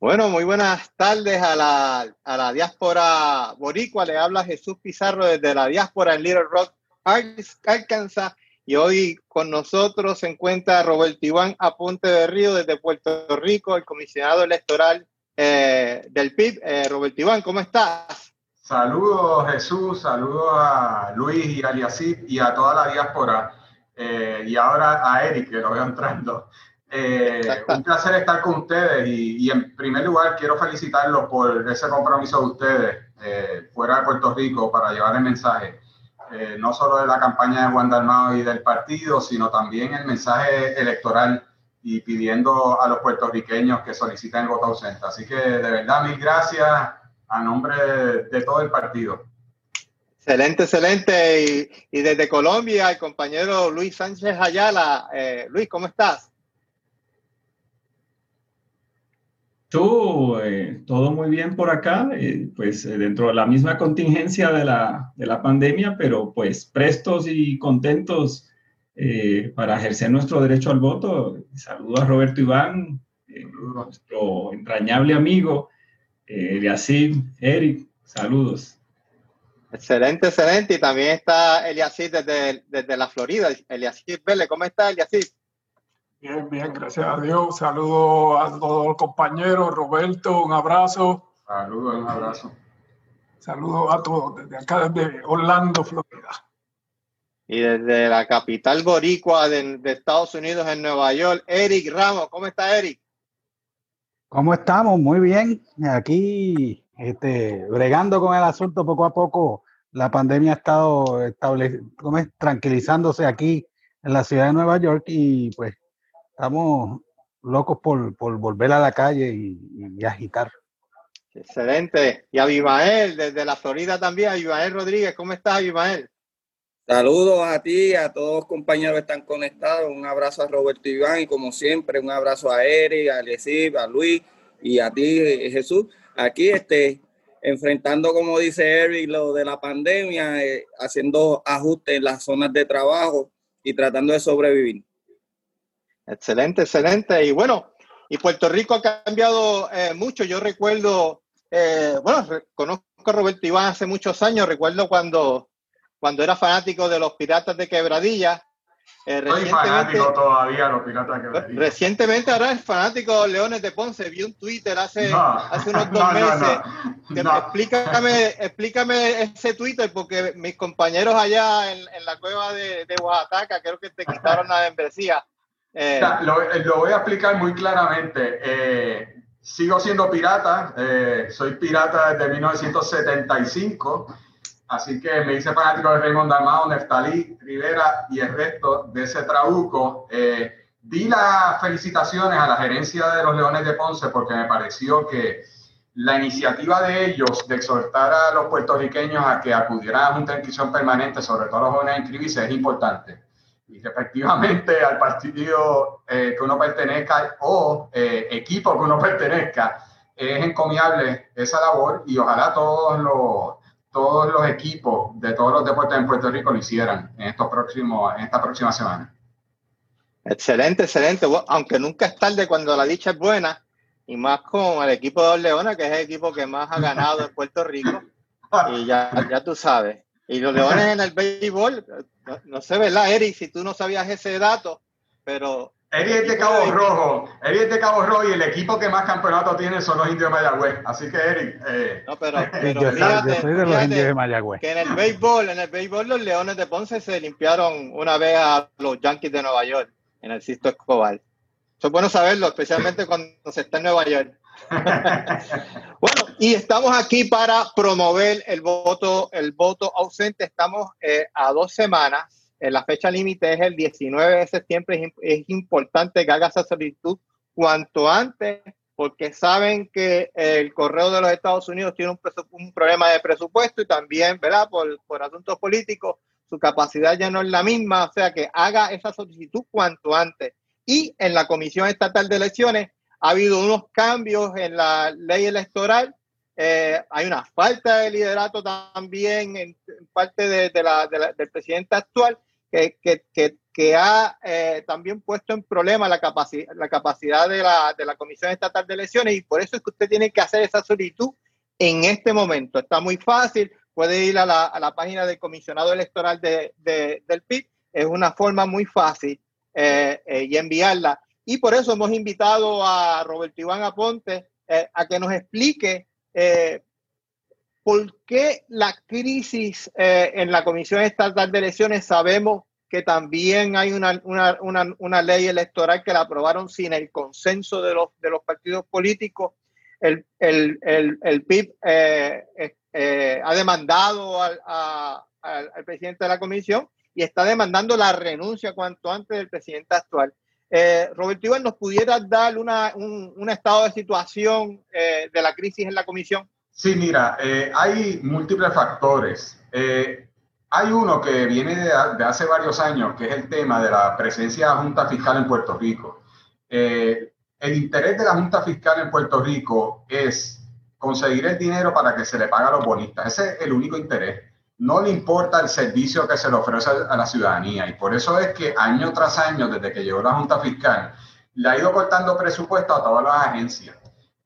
Bueno, muy buenas tardes a la, a la diáspora boricua. Le habla Jesús Pizarro desde la diáspora en Little Rock, Arkansas. Y hoy con nosotros se encuentra Roberto Iván Aponte de Río desde Puerto Rico, el comisionado electoral eh, del PIB. Eh, Roberto Iván, ¿cómo estás? Saludos Jesús, saludos a Luis y a y a toda la diáspora. Eh, y ahora a Eric, que lo veo entrando. un placer estar con ustedes y, en primer lugar quiero felicitarlos por ese compromiso de ustedes fuera de Puerto Rico para llevar el mensaje. Eh, no solo de la campaña de Juan Dalmao y del partido, sino también el mensaje electoral y pidiendo a los puertorriqueños que soliciten el voto ausente. Así que de verdad, mil gracias a nombre de, todo el partido. Excelente, excelente. Y, y, desde Colombia, el compañero Luis Sánchez Ayala. Eh, Luis, ¿cómo estás? Tú, eh, todo muy bien por acá, eh, pues eh, dentro de la misma contingencia de la, de la pandemia, pero pues prestos y contentos para ejercer nuestro derecho al voto. Saludo a Roberto Iván, nuestro entrañable amigo, Eliasid, Eric, saludos. Excelente, excelente. Y también está Eliasid desde, desde la Florida. Eliasid Vélez, ¿cómo está Eliasid? Bien, bien, gracias a Dios. Saludo a todos los compañeros. Roberto, un abrazo. Saludos, un abrazo. Saludos a todos desde acá, desde Orlando, Florida. Y desde la capital boricua de, Estados Unidos, en Nueva York, Eric Ramos. ¿Cómo está Eric? ¿Cómo estamos? Muy bien. Aquí, este, bregando con el asunto poco a poco. La pandemia ha estado estable, tranquilizándose aquí en la ciudad de Nueva York y pues estamos locos por, volver a la calle y, agitar. Excelente. Y a Abimael, desde la Florida también, Abimael Rodríguez, ¿cómo estás, Abimael? Saludos a ti, a todos los compañeros que están conectados. Un abrazo a Roberto Iván y como siempre, un abrazo a Eric, a Alesib, a Luis y a ti, Jesús. Aquí este, enfrentando, como dice Eric, lo de la pandemia, eh, haciendo ajustes en las zonas de trabajo y tratando de sobrevivir. Excelente, excelente. Y bueno, y Puerto Rico ha cambiado eh, mucho. Yo recuerdo, eh, bueno, conozco a Roberto Iván hace muchos años. Recuerdo cuando, cuando era fanático de los Piratas de Quebradilla. Eh, Soy fanático todavía los Piratas de Quebradilla. Recientemente ahora es fanático Leones de Ponce. Vi un Twitter hace, hace unos dos meses. explícame, explícame ese Twitter porque mis compañeros allá en, en la cueva de, de Oaxaca creo que te quitaron la membresía. Eh, lo, voy a explicar muy claramente. Eh, sigo siendo pirata, eh, soy pirata desde 1975, así que me hice fanático de Raymond Dalmao, Neftalí Rivera y el resto de ese trabuco. di las felicitaciones a la gerencia de los Leones de Ponce porque me pareció que la iniciativa de ellos de exhortar a los puertorriqueños a que acudieran a una inscripción permanente, sobre todo los jóvenes a inscribirse, es importante y efectivamente al partido eh, que uno pertenezca o eh, equipo que uno pertenezca, es encomiable esa labor y ojalá todos los, todos los equipos de todos los deportes en Puerto Rico lo hicieran en, estos próximos, en esta próxima semana. Excelente, excelente. Aunque nunca es tarde cuando la dicha es buena, y más con el equipo de Leones, que es el equipo que más ha ganado en Puerto Rico. Y ya, ya tú sabes. Y los Leones en el béisbol, no, sé, ¿verdad, Eric? Si tú no sabías ese dato, pero... Eric es de Cabo Rojo, Eric es de Cabo Rojo y el equipo que más campeonatos tiene son los indios de Mayagüez. Así que, Eric... Eh... No, pero, pero yo, soy de los indios de Mayagüez. Que en el béisbol, en el béisbol los Leones de Ponce se limpiaron una vez a los Yankees de Nueva York, en el Sisto Escobar. Eso es bueno saberlo, especialmente cuando se está en Nueva York. bueno, y estamos aquí para promover el voto, el voto ausente. Estamos eh, a dos semanas. La fecha límite es el 19 de septiembre. Es, importante que haga esa solicitud cuanto antes, porque saben que el correo de los Estados Unidos tiene un, un problema de presupuesto y también, ¿verdad? Por, por asuntos políticos, su capacidad ya no es la misma. O sea, que haga esa solicitud cuanto antes. Y en la Comisión Estatal de Elecciones ha habido unos cambios en la ley electoral. Eh, hay una falta de liderato también en, parte de, la, del presidente actual que, que, que, ha eh, también puesto en problema la, capacidad la capacidad de la, de la Comisión Estatal de Elecciones y por eso es que usted tiene que hacer esa solicitud en este momento. Está muy fácil, puede ir a la, a la página del comisionado electoral de, del PIB, es una forma muy fácil eh, eh, y enviarla. Y por eso hemos invitado a Roberto Iván Aponte a que nos explique ¿por qué la crisis eh, en la Comisión Estatal de Elecciones sabemos que también hay una, una, una, ley electoral que la aprobaron sin el consenso de los, de los partidos políticos? El, el, el, el PIB eh, eh, ha demandado al, al, presidente de la comisión y está demandando la renuncia cuanto antes del presidente actual. Roberto Iván, ¿nos pudiera dar un, un estado de situación de la crisis en la comisión? Sí, mira, eh, hay múltiples factores. Eh, hay uno que viene de, hace varios años, que es el tema de la presencia de la Junta Fiscal en Puerto Rico. Eh, el interés de la Junta Fiscal en Puerto Rico es conseguir el dinero para que se le pague a los bonistas. Ese es el único interés. No le importa el servicio que se le ofrece a la ciudadanía. Y por eso es que año tras año, desde que llegó la Junta Fiscal, le ha ido cortando presupuesto a todas las agencias.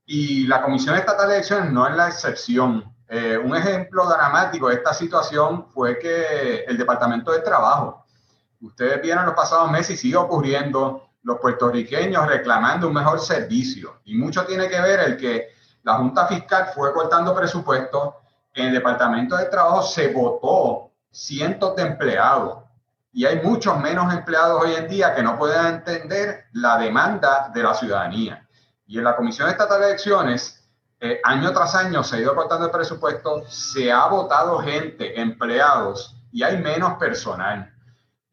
Y la Comisión Estatal de Elecciones no es la excepción. Eh, un ejemplo dramático de esta situación fue que el Departamento de Trabajo, ustedes vieron los pasados meses y sigue ocurriendo, los puertorriqueños reclamando un mejor servicio. Y mucho tiene que ver el que la Junta Fiscal fue cortando presupuestos, en el Departamento de Trabajo se votó cientos de empleados y hay muchos menos empleados hoy en día que no pueden entender la demanda de la ciudadanía. Y en la Comisión Estatal de Elecciones, eh, año tras año se ha ido cortando el presupuesto, se ha votado gente, empleados, y hay menos personal.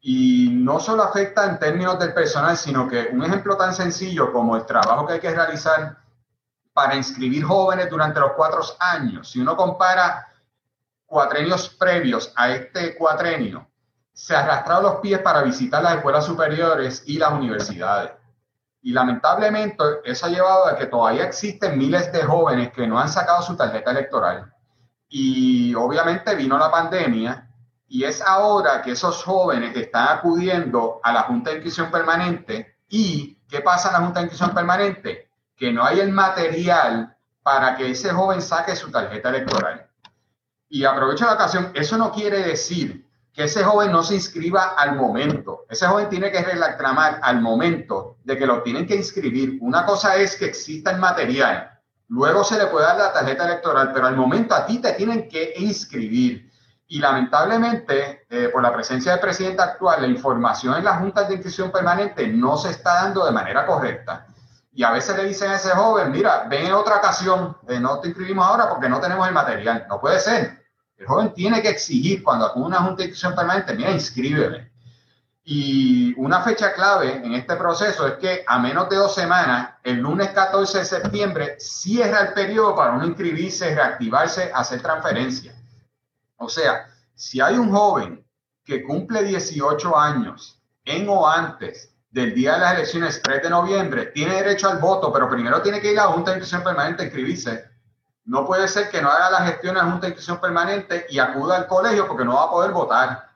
Y no solo afecta en términos del personal, sino que un ejemplo tan sencillo como el trabajo que hay que realizar para inscribir jóvenes durante los cuatro años, si uno compara cuatrenios previos a este cuatrenio, se arrastraron los pies para visitar las escuelas superiores y las universidades. Y lamentablemente eso ha llevado a que todavía existen miles de jóvenes que no han sacado su tarjeta electoral. Y obviamente vino la pandemia y es ahora que esos jóvenes están acudiendo a la Junta de Inscripción Permanente. ¿Y qué pasa en la Junta de Inscripción Permanente? Que no hay el material para que ese joven saque su tarjeta electoral. Y aprovecho la ocasión, eso no quiere decir que ese joven no se inscriba al momento. Ese joven tiene que reclamar al momento de que lo tienen que inscribir. Una cosa es que exista el material, luego se le puede dar la tarjeta electoral, pero al momento a ti te tienen que inscribir. Y lamentablemente, eh, por la presencia del presidente actual, la información en las juntas de inscripción permanente no se está dando de manera correcta. Y a veces le dicen a ese joven, mira, ven en otra ocasión, eh, no te inscribimos ahora porque no tenemos el material. No puede ser. El joven tiene que exigir cuando acude una junta de inscripción permanente, mira, inscríbeme. Y una fecha clave en este proceso es que a menos de dos semanas, el lunes 14 de septiembre, cierra el periodo para uno inscribirse, reactivarse, hacer transferencia. O sea, si hay un joven que cumple 18 años en o antes del día de las elecciones 3 de noviembre, tiene derecho al voto, pero primero tiene que ir a la Junta de Inscripción Permanente a inscribirse no puede ser que no haga la gestión en la Junta de Inscripción Permanente y acuda al colegio porque no va a poder votar.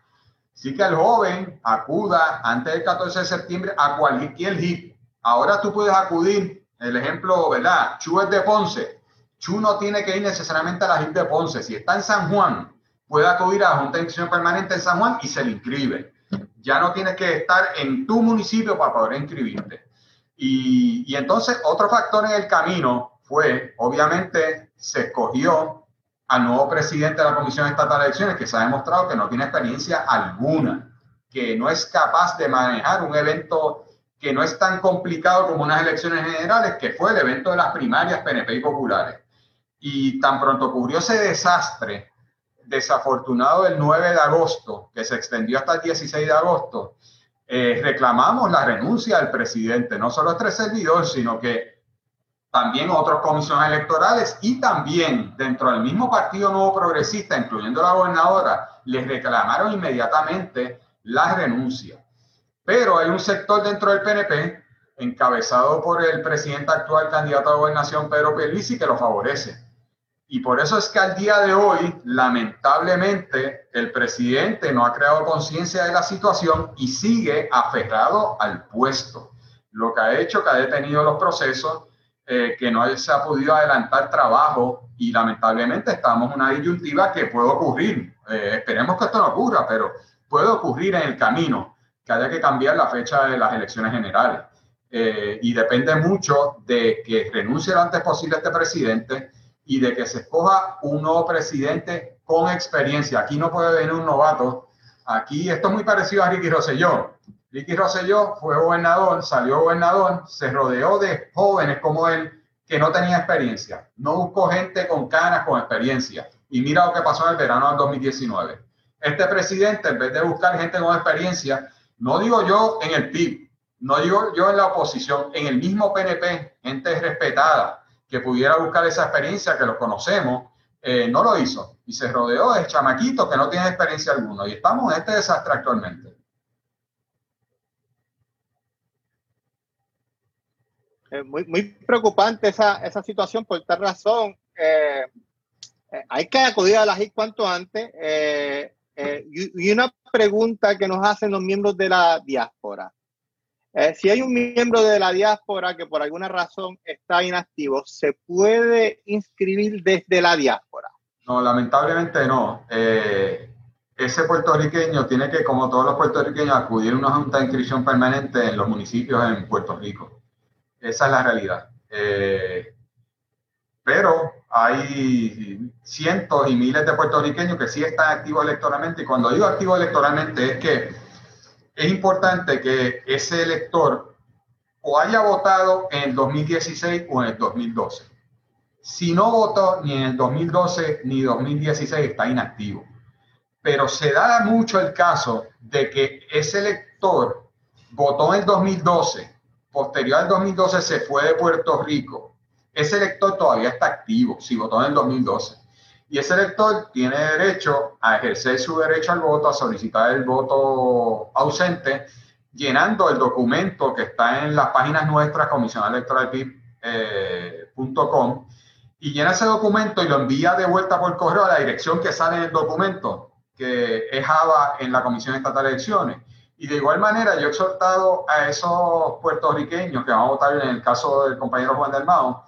Así que el joven acuda antes del 14 de septiembre a cualquier HIP. Ahora tú puedes acudir, el ejemplo, ¿verdad? Chu es de Ponce. Chu no tiene que ir necesariamente a la HIP de Ponce. Si está en San Juan, puede acudir a la Junta de Inscripción Permanente en San Juan y se le inscribe. Ya no tienes que estar en tu municipio para poder inscribirte. Y entonces, otro factor en el camino fue, obviamente, se escogió al nuevo presidente de la Comisión Estatal de Elecciones, que se ha demostrado que no tiene experiencia alguna, que no es capaz de manejar un evento que no es tan complicado como unas elecciones generales, que fue el evento de las primarias PNP y populares. Y tan pronto ocurrió ese desastre desafortunado el 9 de agosto, que se extendió hasta el 16 de agosto, eh, reclamamos la renuncia del presidente, no solo este servidor, sino que también otras comisiones electorales y también dentro del mismo Partido Nuevo Progresista, incluyendo la gobernadora, les reclamaron inmediatamente la renuncia. Pero hay un sector dentro del PNP, encabezado por el presidente actual candidato a gobernación, Pedro Pierluisi, que lo favorece. Y por eso es que al día de hoy, lamentablemente, el presidente no ha creado conciencia de la situación y sigue aferrado al puesto, lo que ha hecho que ha detenido los procesos, eh, que no se ha podido adelantar trabajo y lamentablemente estamos en una disyuntiva que puede ocurrir. Eh, esperemos que esto no ocurra, pero puede ocurrir en el camino que haya que cambiar la fecha de las elecciones generales. Eh, y depende mucho de que renuncie lo antes posible este presidente y de que se escoja un nuevo presidente con experiencia. Aquí no puede venir un novato. Aquí esto es muy parecido a Ricky Rosselló. Ricky Rosselló fue gobernador, salió gobernador, se rodeó de jóvenes como él que no tenían experiencia. No buscó gente con canas, con experiencia. Y mira lo que pasó en el verano del 2019. Este presidente, en vez de buscar gente con experiencia, no digo yo en el PIB, no digo yo en la oposición, en el mismo PNP, gente respetada, que pudiera buscar esa experiencia, que lo conocemos, eh, no lo hizo. Y se rodeó de chamaquitos que no tienen experiencia alguna. Y estamos en este desastre actualmente. Muy, muy preocupante esa, esa situación por tal razón. Eh, eh, hay que acudir a la JIC cuanto antes. y, una pregunta que nos hacen los miembros de la diáspora. Eh, si hay un miembro de la diáspora que por alguna razón está inactivo, ¿se puede inscribir desde la diáspora? No, lamentablemente no. Eh, ese puertorriqueño tiene que, como todos los puertorriqueños, acudir a una junta de inscripción permanente en los municipios en Puerto Rico. Esa es la realidad. Eh, pero hay cientos y miles de puertorriqueños que sí están activos electoralmente. Y cuando digo activo electoralmente es que es importante que ese elector o haya votado en el 2016 o en el 2012. Si no votó ni en el 2012 ni 2016 está inactivo. Pero se da mucho el caso de que ese elector votó en el 2012, posterior al 2012 se fue de Puerto Rico. Ese elector todavía está activo si votó en el 2012 y ese elector tiene derecho a ejercer su derecho al voto, a solicitar el voto ausente, llenando el documento que está en las páginas nuestras, comisionelectoralpip.com, eh, y llena ese documento y lo envía de vuelta por correo a la dirección que sale en el documento, que es Java en la Comisión Estatal de Elecciones. Y de igual manera, yo he exhortado a esos puertorriqueños que van a votar en el caso del compañero Juan del Mao,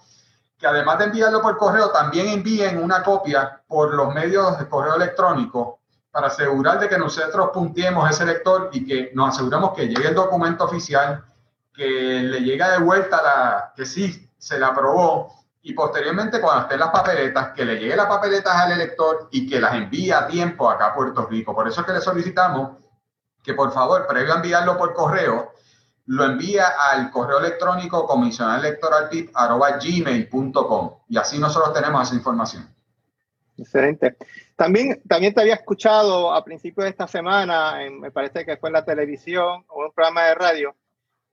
que además de enviarlo por correo, también envíen una copia por los medios de correo electrónico para asegurar de que nosotros puntiemos ese lector y que nos aseguramos que llegue el documento oficial, que le llegue de vuelta la, que sí se la aprobó y posteriormente cuando estén las papeletas, que le llegue las papeletas al elector y que las envíe a tiempo acá a Puerto Rico. Por eso es que le solicitamos que por favor, previo a enviarlo por correo, lo envía al correo electrónico gmail.com y así nosotros tenemos esa información. Excelente. También, también te había escuchado a principios de esta semana, me parece que fue en la televisión o en un programa de radio,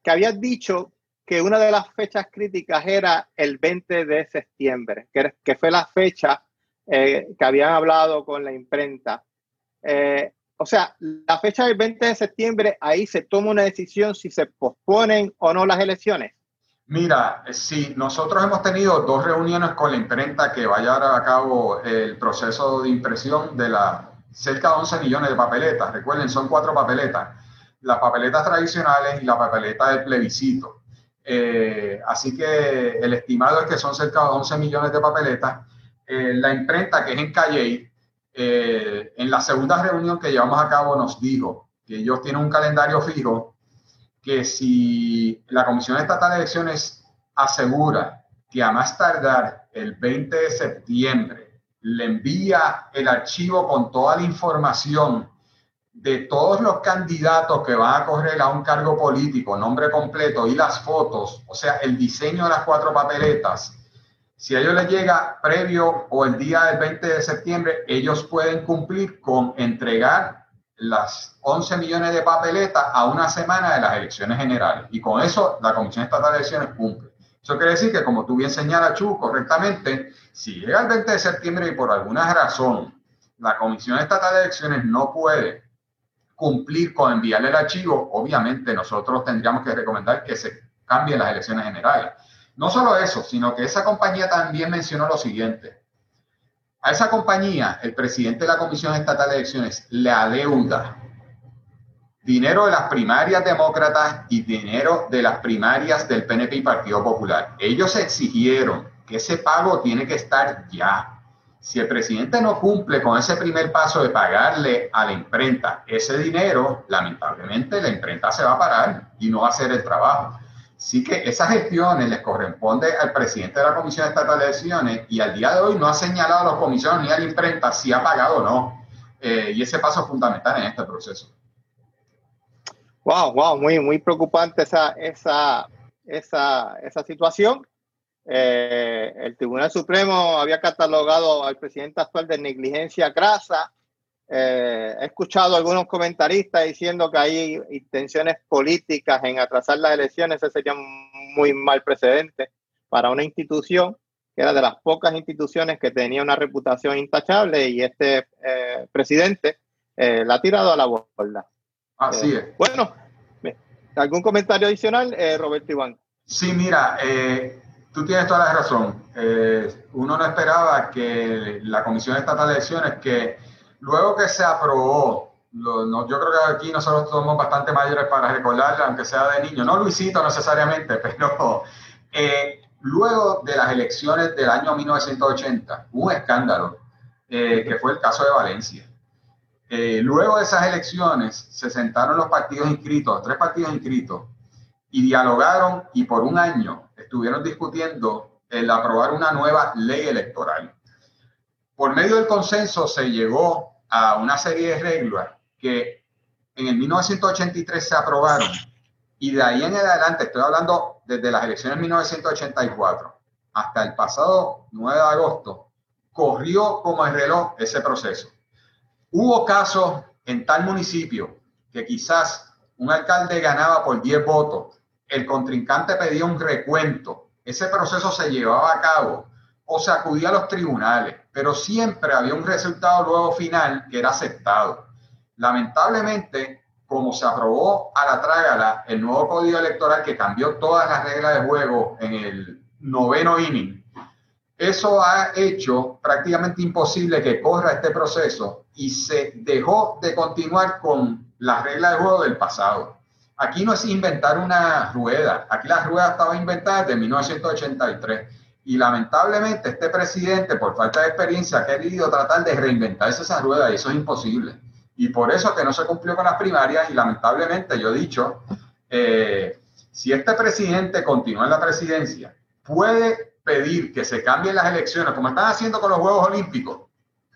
que habías dicho que una de las fechas críticas era el 20 de septiembre, que, que fue la fecha eh, que habían hablado con la imprenta. Eh, o sea, la fecha del 20 de septiembre, ahí se toma una decisión si se posponen o no las elecciones. Mira, sí, nosotros hemos tenido dos reuniones con la imprenta que va a llevar a cabo el proceso de impresión de la cerca de 11 millones de papeletas. Recuerden, son cuatro papeletas. Las papeletas tradicionales y la papeleta del plebiscito. Eh, así que el estimado es que son cerca de 11 millones de papeletas. Eh, la imprenta, que es en Calle, eh, en la segunda reunión que llevamos a cabo nos dijo que ellos tienen un calendario fijo que si la Comisión Estatal de Elecciones asegura que a más tardar el 20 de septiembre le envía el archivo con toda la información de todos los candidatos que van a correr a un cargo político, nombre completo y las fotos, o sea, el diseño de las cuatro papeletas, si a ellos les llega previo o el día del 20 de septiembre, ellos pueden cumplir con entregar las 11 millones de papeletas a una semana de las elecciones generales. Y con eso la Comisión Estatal de Elecciones cumple. Eso quiere decir que, como tú bien señalas, Chu, correctamente, si llega el 20 de septiembre y por alguna razón la Comisión Estatal de Elecciones no puede cumplir con enviarle el archivo, obviamente nosotros tendríamos que recomendar que se cambien las elecciones generales. No solo eso, sino que esa compañía también mencionó lo siguiente. A esa compañía, el presidente de la Comisión Estatal de Elecciones le adeuda dinero de las primarias demócratas y dinero de las primarias del PNP y Partido Popular. Ellos exigieron que ese pago tiene que estar ya. Si el presidente no cumple con ese primer paso de pagarle a la imprenta ese dinero, lamentablemente la imprenta se va a parar y no va a hacer el trabajo. Así que esas gestiones les corresponde al presidente de la Comisión Estatal de Elecciones y al día de hoy no ha señalado a los comisiones ni a la imprenta si ha pagado o no. Eh, y ese paso es fundamental en este proceso. Wow, wow, muy, muy preocupante esa, esa, esa, esa situación. Eh, el Tribunal Supremo había catalogado al presidente actual de negligencia grasa. Eh, he escuchado algunos comentaristas diciendo que hay intenciones políticas en atrasar las elecciones. Ese sería un muy mal precedente para una institución que era de las pocas instituciones que tenía una reputación intachable y este eh, presidente la ha tirado a la borda. Así es. Bueno, ¿algún comentario adicional, Roberto Iván? Sí, mira, Tú tienes toda la razón. Eh, uno no esperaba que la Comisión Estatal de Elecciones, que luego que se aprobó, yo creo que aquí nosotros somos bastante mayores para recordarle, aunque sea de niño, no Luisito necesariamente, pero eh, luego de las elecciones del año 1980, un escándalo, eh, que fue el caso de Valencia. luego de esas elecciones se sentaron los partidos inscritos, tres partidos inscritos, y dialogaron y por un año estuvieron discutiendo el aprobar una nueva ley electoral. Por medio del consenso se llegó a una serie de reglas que en el 1983 se aprobaron. Y de ahí en adelante, estoy hablando desde las elecciones de 1984 hasta el pasado 9 de agosto, corrió como el reloj ese proceso. Hubo casos en tal municipio que quizás un alcalde ganaba por 10 votos. El contrincante pedía un recuento, ese proceso se llevaba a cabo o se acudía a los tribunales, pero siempre había un resultado luego final que era aceptado. Lamentablemente, como se aprobó a la trágala el nuevo código electoral que cambió todas las reglas de juego en el noveno inning, eso ha hecho prácticamente imposible que corra este proceso y se dejó de continuar con las reglas de juego del pasado. Aquí no es inventar una rueda, aquí la rueda estaba inventada desde 1983 y lamentablemente este presidente, por falta de experiencia, ha querido tratar de reinventarse esa rueda y eso es imposible. Y por eso que no se cumplió con las primarias y lamentablemente yo he dicho, eh, si este presidente continúa en la presidencia, puede pedir que se cambien las elecciones, como están haciendo con los Juegos Olímpicos,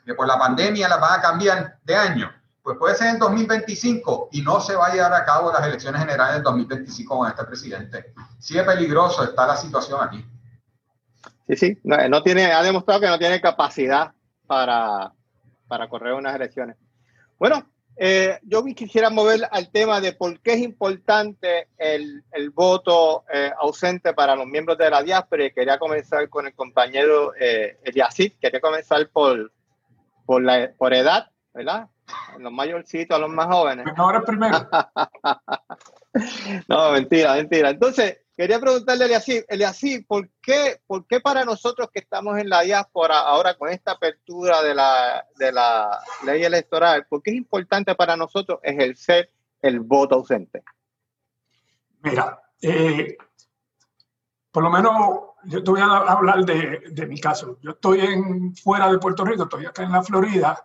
que por la pandemia las van a cambiar de año pues puede ser en 2025 y no se va a llevar a cabo las elecciones generales en 2025 con este presidente. Sí es peligroso está la situación aquí. Sí, sí, no, tiene, ha demostrado que no tiene capacidad para, para correr unas elecciones. Bueno, eh, yo quisiera mover al tema de por qué es importante el, el voto eh, ausente para los miembros de la diáspora y quería comenzar con el compañero eh, Eliasid, quería comenzar por, por, la, por edad, ¿verdad? los mayorcitos, a los más jóvenes. Ahora primero. no, mentira, mentira. Entonces, quería preguntarle a Eliasí, ¿por qué, ¿por qué para nosotros que estamos en la diáspora ahora con esta apertura de la, de la ley electoral, por qué es importante para nosotros ejercer el voto ausente? Mira, eh, por lo menos yo te voy a hablar de, de, mi caso. Yo estoy fuera de Puerto Rico, estoy acá en la Florida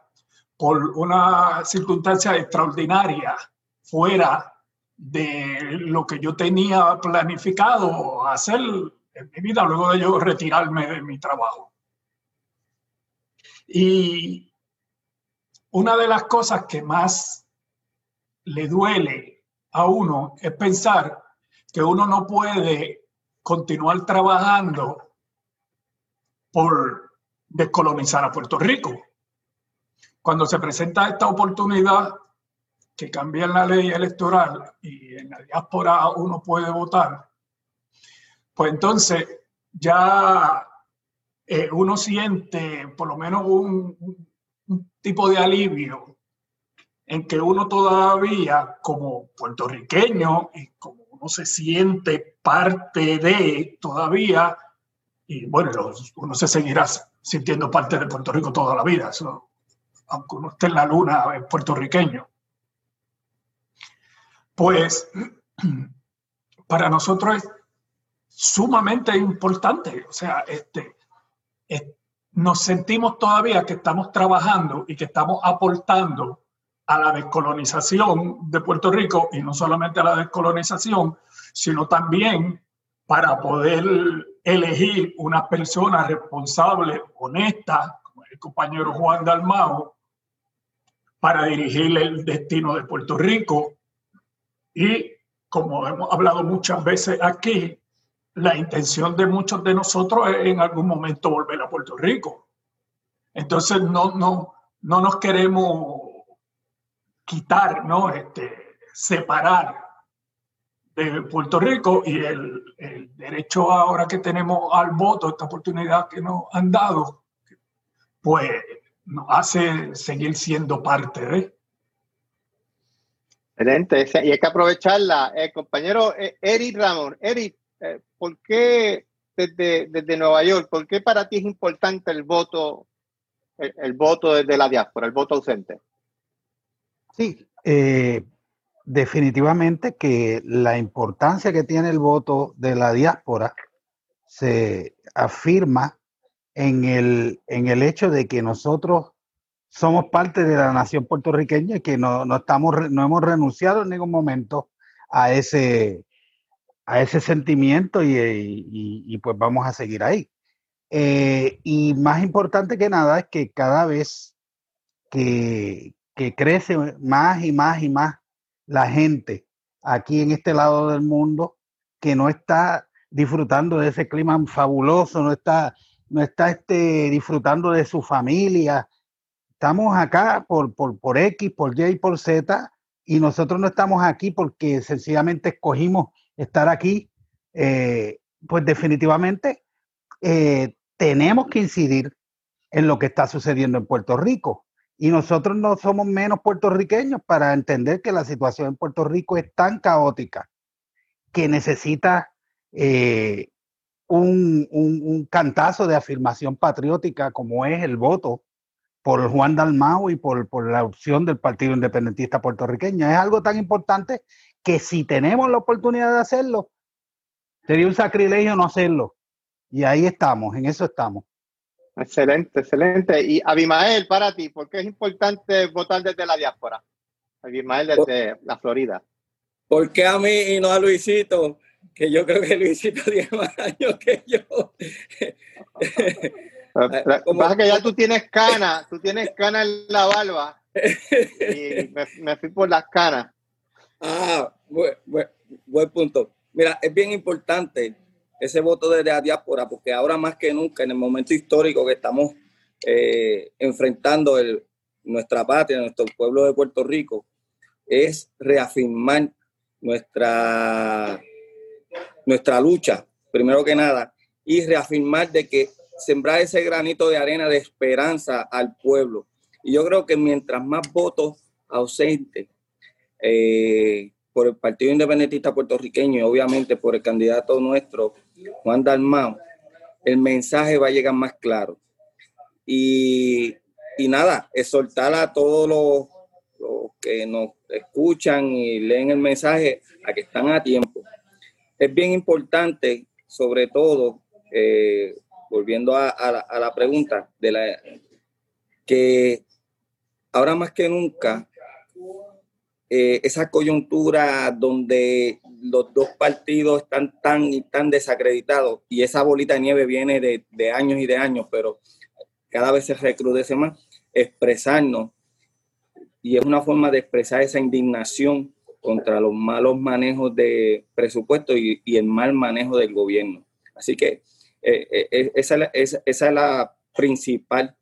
por una circunstancia extraordinaria fuera de lo que yo tenía planificado hacer en mi vida luego de yo retirarme de mi trabajo. Y una de las cosas que más le duele a uno es pensar que uno no puede continuar trabajando por descolonizar a Puerto Rico cuando se presenta esta oportunidad que cambia la ley electoral y en la diáspora uno puede votar, pues entonces ya eh, uno siente por lo menos un, tipo de alivio en que uno todavía como puertorriqueño y como uno se siente parte de todavía, y bueno, uno se seguirá sintiendo parte de Puerto Rico toda la vida. Aunque uno esté en la luna, es puertorriqueño. Pues para nosotros es sumamente importante. O sea, este, nos sentimos todavía que estamos trabajando y que estamos aportando a la descolonización de Puerto Rico y no solamente a la descolonización, sino también para poder elegir una persona responsable, honesta, como el compañero Juan Dalmao, para dirigir el destino de Puerto Rico. Y como hemos hablado muchas veces aquí, la intención de muchos de nosotros es en algún momento volver a Puerto Rico. Entonces no, no, no nos queremos quitar, ¿no? Este, separar de Puerto Rico y el, derecho ahora que tenemos al voto, esta oportunidad que nos han dado, pues nos hace seguir siendo parte de. Excelente, y hay que aprovecharla. El compañero eh, Eric Ramón, Eric, eh, ¿por qué desde, desde, Nueva York, por qué para ti es importante el voto, el, voto desde la diáspora, el voto ausente? Sí, eh, definitivamente que la importancia que tiene el voto de la diáspora se afirma en el, en el hecho de que nosotros somos parte de la nación puertorriqueña y que no, estamos, no hemos renunciado en ningún momento a ese, a ese sentimiento y, pues vamos a seguir ahí. Eh, y más importante que nada es que cada vez que, que crece más y más y más la gente aquí en este lado del mundo que no está disfrutando de ese clima fabuloso, no está, no está este, disfrutando de su familia. Estamos acá por, por, por X, por Y por Z, y nosotros no estamos aquí porque sencillamente escogimos estar aquí. Eh, pues definitivamente eh, tenemos que incidir en lo que está sucediendo en Puerto Rico. Y nosotros no somos menos puertorriqueños para entender que la situación en Puerto Rico es tan caótica que necesita eh, un, cantazo de afirmación patriótica como es el voto por Juan Dalmau y por, por la opción del Partido Independentista puertorriqueño. Es algo tan importante que si tenemos la oportunidad de hacerlo, sería un sacrilegio no hacerlo. Y ahí estamos, en eso estamos. Excelente, excelente. Y Abimael, para ti, ¿por qué es importante votar desde la diáspora? Abimael desde la Florida. ¿Por qué a mí y no a Luisito? Que yo creo que Luisito tiene más años que yo. Como pasa que ya tú tienes canas, tú tienes canas en la barba. Y me, fui por las canas. Ah, buen, buen punto. Mira, es bien importante ese voto de la diáspora, porque ahora más que nunca, en el momento histórico que estamos eh, enfrentando el, nuestra patria, nuestro pueblo de Puerto Rico, es reafirmar nuestra, nuestra lucha, primero que nada, y reafirmar de que sembrar ese granito de arena de esperanza al pueblo. Y yo creo que mientras más votos ausentes eh, por el Partido Independentista Puertorriqueño y obviamente por el candidato nuestro, Juan Dalmau, el mensaje va a llegar más claro. Y, y nada, exhortar a todos los, que nos escuchan y leen el mensaje a que están a tiempo. Es bien importante, sobre todo, eh, volviendo a, la, pregunta, de la, que ahora más que nunca eh, esa coyuntura donde los dos partidos están tan y tan desacreditados y esa bolita de nieve viene de, años y de años, pero cada vez se recrudece más, expresarnos y es una forma de expresar esa indignación contra los malos manejos de presupuesto y, el mal manejo del gobierno. Así que eh, eh, esa, es la principal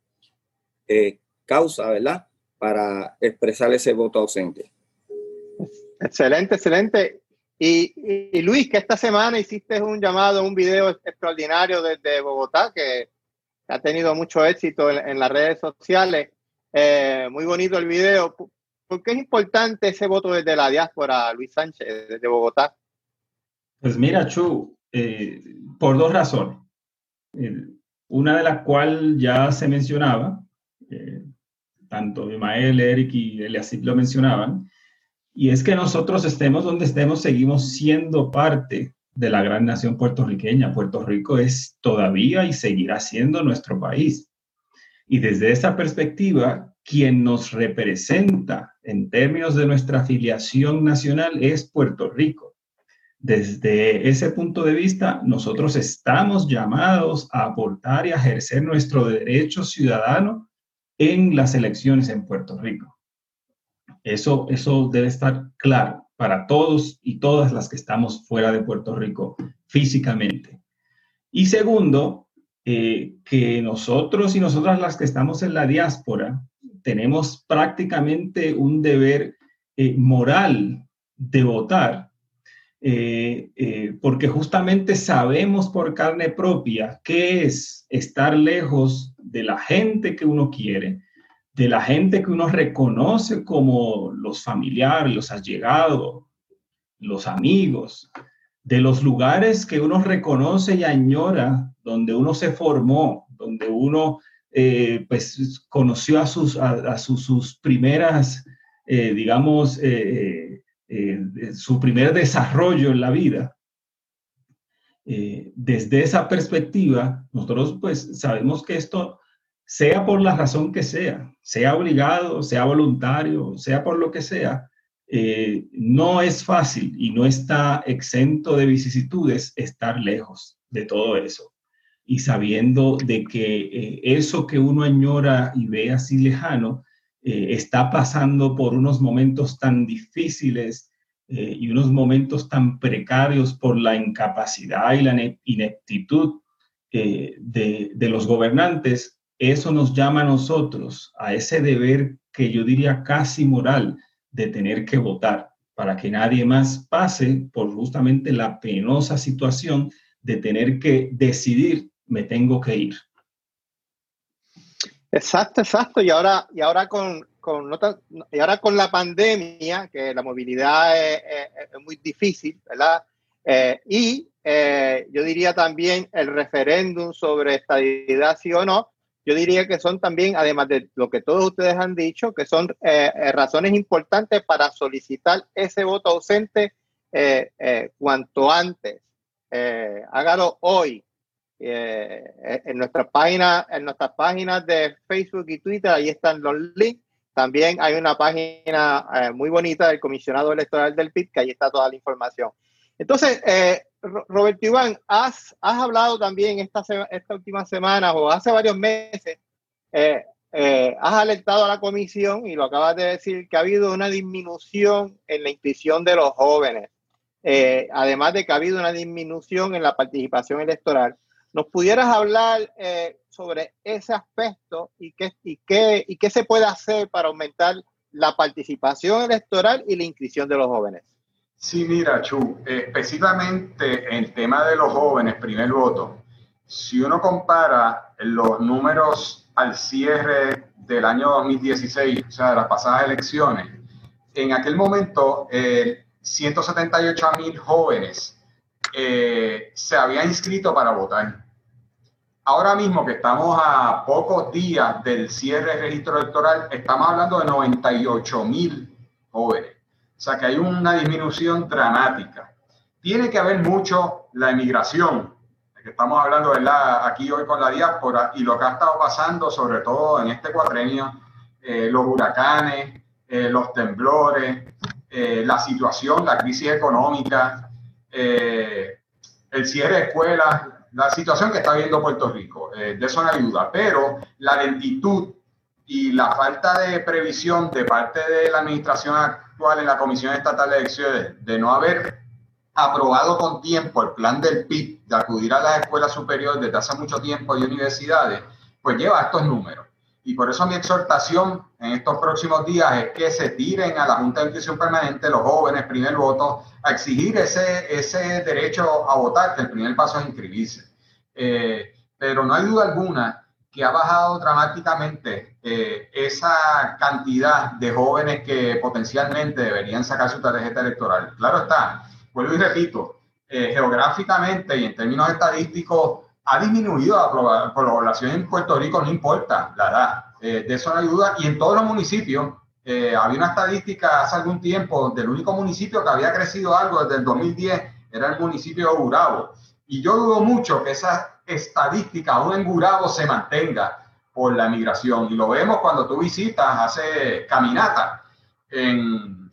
causa, ¿verdad? Para expresar ese voto ausente. Excelente, excelente. Y, Luis, que esta semana hiciste un llamado, un video extraordinario desde Bogotá, que ha tenido mucho éxito en, las redes sociales. Eh, muy bonito el video. ¿Por qué es importante ese voto desde la diáspora, Luis Sánchez, desde Bogotá? Pues mira, Chu, eh, por dos razones. Una de las cuales ya se mencionaba, eh, tanto Imael, Eric y Eliasip lo mencionaban, y es que nosotros estemos donde estemos, seguimos siendo parte de la gran nación puertorriqueña. Puerto Rico es todavía y seguirá siendo nuestro país. Y desde esa perspectiva, quien nos representa en términos de nuestra afiliación nacional es Puerto Rico. Desde ese punto de vista, nosotros estamos llamados a aportar y a ejercer nuestro derecho ciudadano en las elecciones en Puerto Rico. Eso, eso debe estar claro para todos y todas las que estamos fuera de Puerto Rico físicamente. Y segundo, eh, que nosotros y nosotras las que estamos en la diáspora tenemos prácticamente un deber eh, moral de votar, eh, porque justamente sabemos por carne propia qué es estar lejos de la gente que uno quiere, de la gente que uno reconoce como los familiares, los allegados, los amigos, de los lugares que uno reconoce y añora, donde uno se formó, donde uno eh, pues conoció a sus, a, sus, primeras, eh, digamos, eh, su primer desarrollo en la vida. desde esa perspectiva, nosotros pues sabemos que esto sea por la razón que sea, sea obligado, sea voluntario, sea por lo que sea, eh, no es fácil y no está exento de vicisitudes estar lejos de todo eso. Y sabiendo de que eh, eso que uno añora y ve así lejano, eh, está pasando por unos momentos tan difíciles y unos momentos tan precarios por la incapacidad y la ineptitud de, de los gobernantes, eso nos llama a nosotros a ese deber que yo diría casi moral de tener que votar para que nadie más pase por justamente la penosa situación de tener que decidir, me tengo que ir. Exacto, exacto. Y ahora, y ahora con, y ahora con la pandemia, que la movilidad es, muy difícil, ¿verdad? Eh, y eh, yo diría también el referéndum sobre estabilidad, sí o no, yo diría que son también, además de lo que todos ustedes han dicho, que son eh, eh, razones importantes para solicitar ese voto ausente eh, cuanto antes. hágalo hoy. En, nuestra página, en nuestras páginas de Facebook y Twitter, ahí están los links. También hay una página muy bonita del comisionado electoral del PIB, que ahí está toda la información. Entonces, Roberto Iván, has, has hablado también esta, esta última semana o hace varios meses, eh, eh, has alertado a la comisión y lo acabas de decir que ha habido una disminución en la inscripción de los jóvenes, eh, además de que ha habido una disminución en la participación electoral. ¿Nos pudieras hablar sobre ese aspecto y qué, se puede hacer para aumentar la participación electoral y la inscripción de los jóvenes? Sí, mira, Chu, específicamente el tema de los jóvenes, primer voto, si uno compara los números al cierre del año 2016, o sea, de las pasadas elecciones, en aquel momento eh, 178 mil jóvenes eh, se habían inscrito para votar. Ahora mismo que estamos a pocos días del cierre del registro electoral, estamos hablando de 98 mil jóvenes. O sea que hay una disminución dramática. Tiene que haber mucho la emigración, que estamos hablando ¿verdad? aquí hoy con la diáspora, y lo que ha estado pasando, sobre todo en este cuatrenio, eh, los huracanes, eh, los temblores, eh, la situación, la crisis económica, el cierre de escuelas, la situación que está viviendo Puerto Rico. de eso no hay duda, pero la lentitud y la falta de previsión de parte de la administración en la Comisión Estatal de Elecciones de no haber aprobado con tiempo el plan del PIB de acudir a las escuelas superiores desde hace mucho tiempo y universidades, pues lleva estos números. Y por eso mi exhortación en estos próximos días es que se tiren a la Junta de Inscripción Permanente los jóvenes, primer voto, a exigir ese, ese derecho a votar, que el primer paso es inscribirse. Eh, pero no hay duda alguna que ha bajado dramáticamente eh, esa cantidad de jóvenes que potencialmente deberían sacar su tarjeta electoral. Claro está, vuelvo y repito, eh, geográficamente y en términos estadísticos, ha disminuido la población en Puerto Rico, no importa la edad, eh, de eso no hay duda, y en todos los municipios, eh, había una estadística hace algún tiempo del único municipio que había crecido algo desde el 2010, era el municipio de Gurabo. Y yo dudo mucho que esa estadística aún en Gurabo se mantenga por la migración. Y lo vemos cuando tú visitas, hace caminata, en,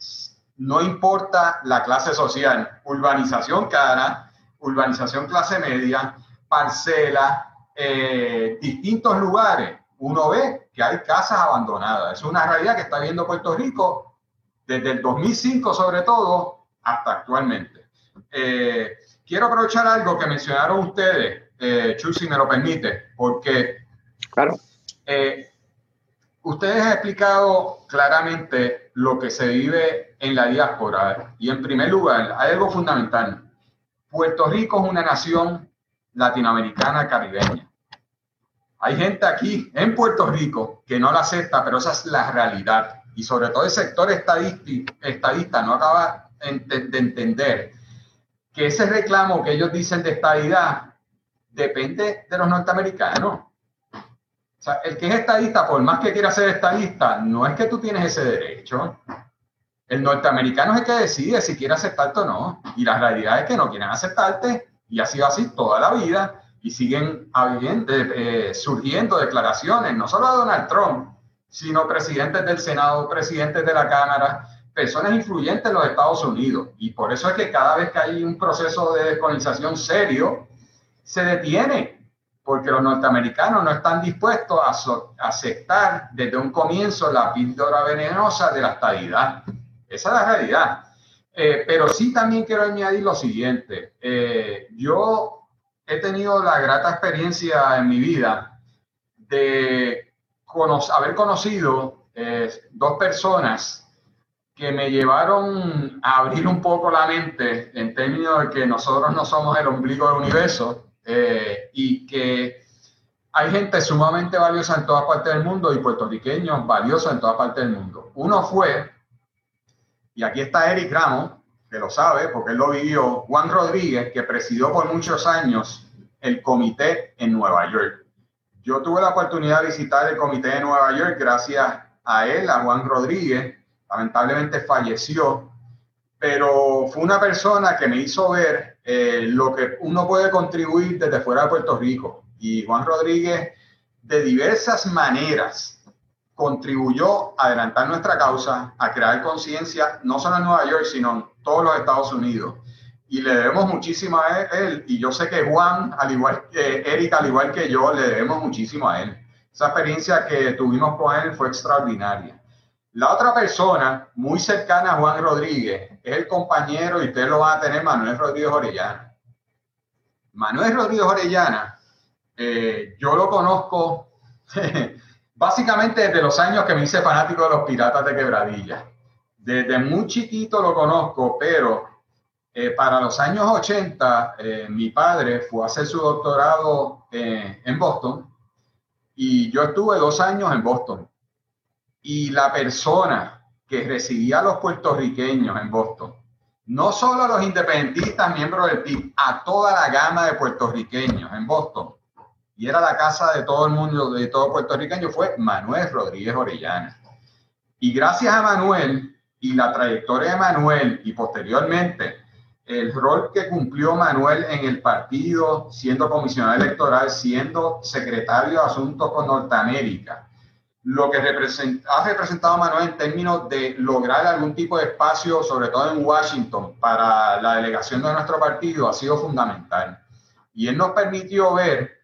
no importa la clase social, urbanización cara, urbanización clase media, parcela, eh, distintos lugares, uno ve que hay casas abandonadas. Es una realidad que está viendo Puerto Rico desde el 2005 sobre todo hasta actualmente. Eh, quiero aprovechar algo que mencionaron ustedes, eh, Chu, si me lo permite, porque claro. Eh, ustedes han explicado claramente lo que se vive en la diáspora y en primer lugar hay algo fundamental. Puerto Rico es una nación latinoamericana caribeña. Hay gente aquí en Puerto Rico que no la acepta, pero esa es la realidad. Y sobre todo el sector estadista no acaba de entender que ese reclamo que ellos dicen de estadidad depende de los norteamericanos. O sea, el que es estadista, por más que quiera ser estadista, no es que tú tienes ese derecho. El norteamericano es el que decide si quiere aceptarte o no. Y la realidad es que no quieren aceptarte y ha sido así toda la vida y siguen eh, surgiendo declaraciones, no solo de Donald Trump, sino presidentes del Senado, presidentes de la Cámara, personas influyentes en los Estados Unidos. Y por eso es que cada vez que hay un proceso de descolonización serio, se detiene porque los norteamericanos no están dispuestos a, aceptar desde un comienzo la píldora venenosa de la estadidad. Esa es la realidad. Eh, pero sí también quiero añadir lo siguiente. Eh, yo he tenido la grata experiencia en mi vida de haber conocido eh, dos personas que me llevaron a abrir un poco la mente en términos de que nosotros no somos el ombligo del universo, eh, y que hay gente sumamente valiosa en todas partes del mundo y puertorriqueños valiosos en todas partes del mundo. Uno fue, y aquí está Eric Ramos, que lo sabe porque él lo vivió, Juan Rodríguez, que presidió por muchos años el comité en Nueva York. Yo tuve la oportunidad de visitar el comité de Nueva York gracias a él, a Juan Rodríguez. Lamentablemente falleció, pero fue una persona que me hizo ver eh, lo que uno puede contribuir desde fuera de Puerto Rico. Y Juan Rodríguez, de diversas maneras, contribuyó a adelantar nuestra causa, a crear conciencia, no solo en Nueva York, sino en todos los Estados Unidos. Y le debemos muchísimo a él, y yo sé que Juan, al igual que Erika, al igual que yo, le debemos muchísimo a él. Esa experiencia que tuvimos con él fue extraordinaria. La otra persona muy cercana a Juan Rodríguez es el compañero, y ustedes lo van a tener, Manuel Rodríguez Orellana. Manuel Rodríguez Orellana, eh, yo lo conozco básicamente desde los años que me hice fanático de los Piratas de Quebradilla. Desde muy chiquito lo conozco, pero eh, para los años 80, eh, mi padre fue a hacer su doctorado en Boston y yo estuve dos años en Boston y la persona que recibía a los puertorriqueños en Boston, no solo a los independentistas, miembros del PIB, a toda la gama de puertorriqueños en Boston, y era la casa de todo el mundo, de todo puertorriqueño, fue Manuel Rodríguez Orellana. Y gracias a Manuel y la trayectoria de Manuel y posteriormente el rol que cumplió Manuel en el partido, siendo comisionado electoral, siendo secretario de Asuntos con Norteamérica, lo que ha representado Manuel en términos de lograr algún tipo de espacio, sobre todo en Washington, para la delegación de nuestro partido, ha sido fundamental. Y él nos permitió ver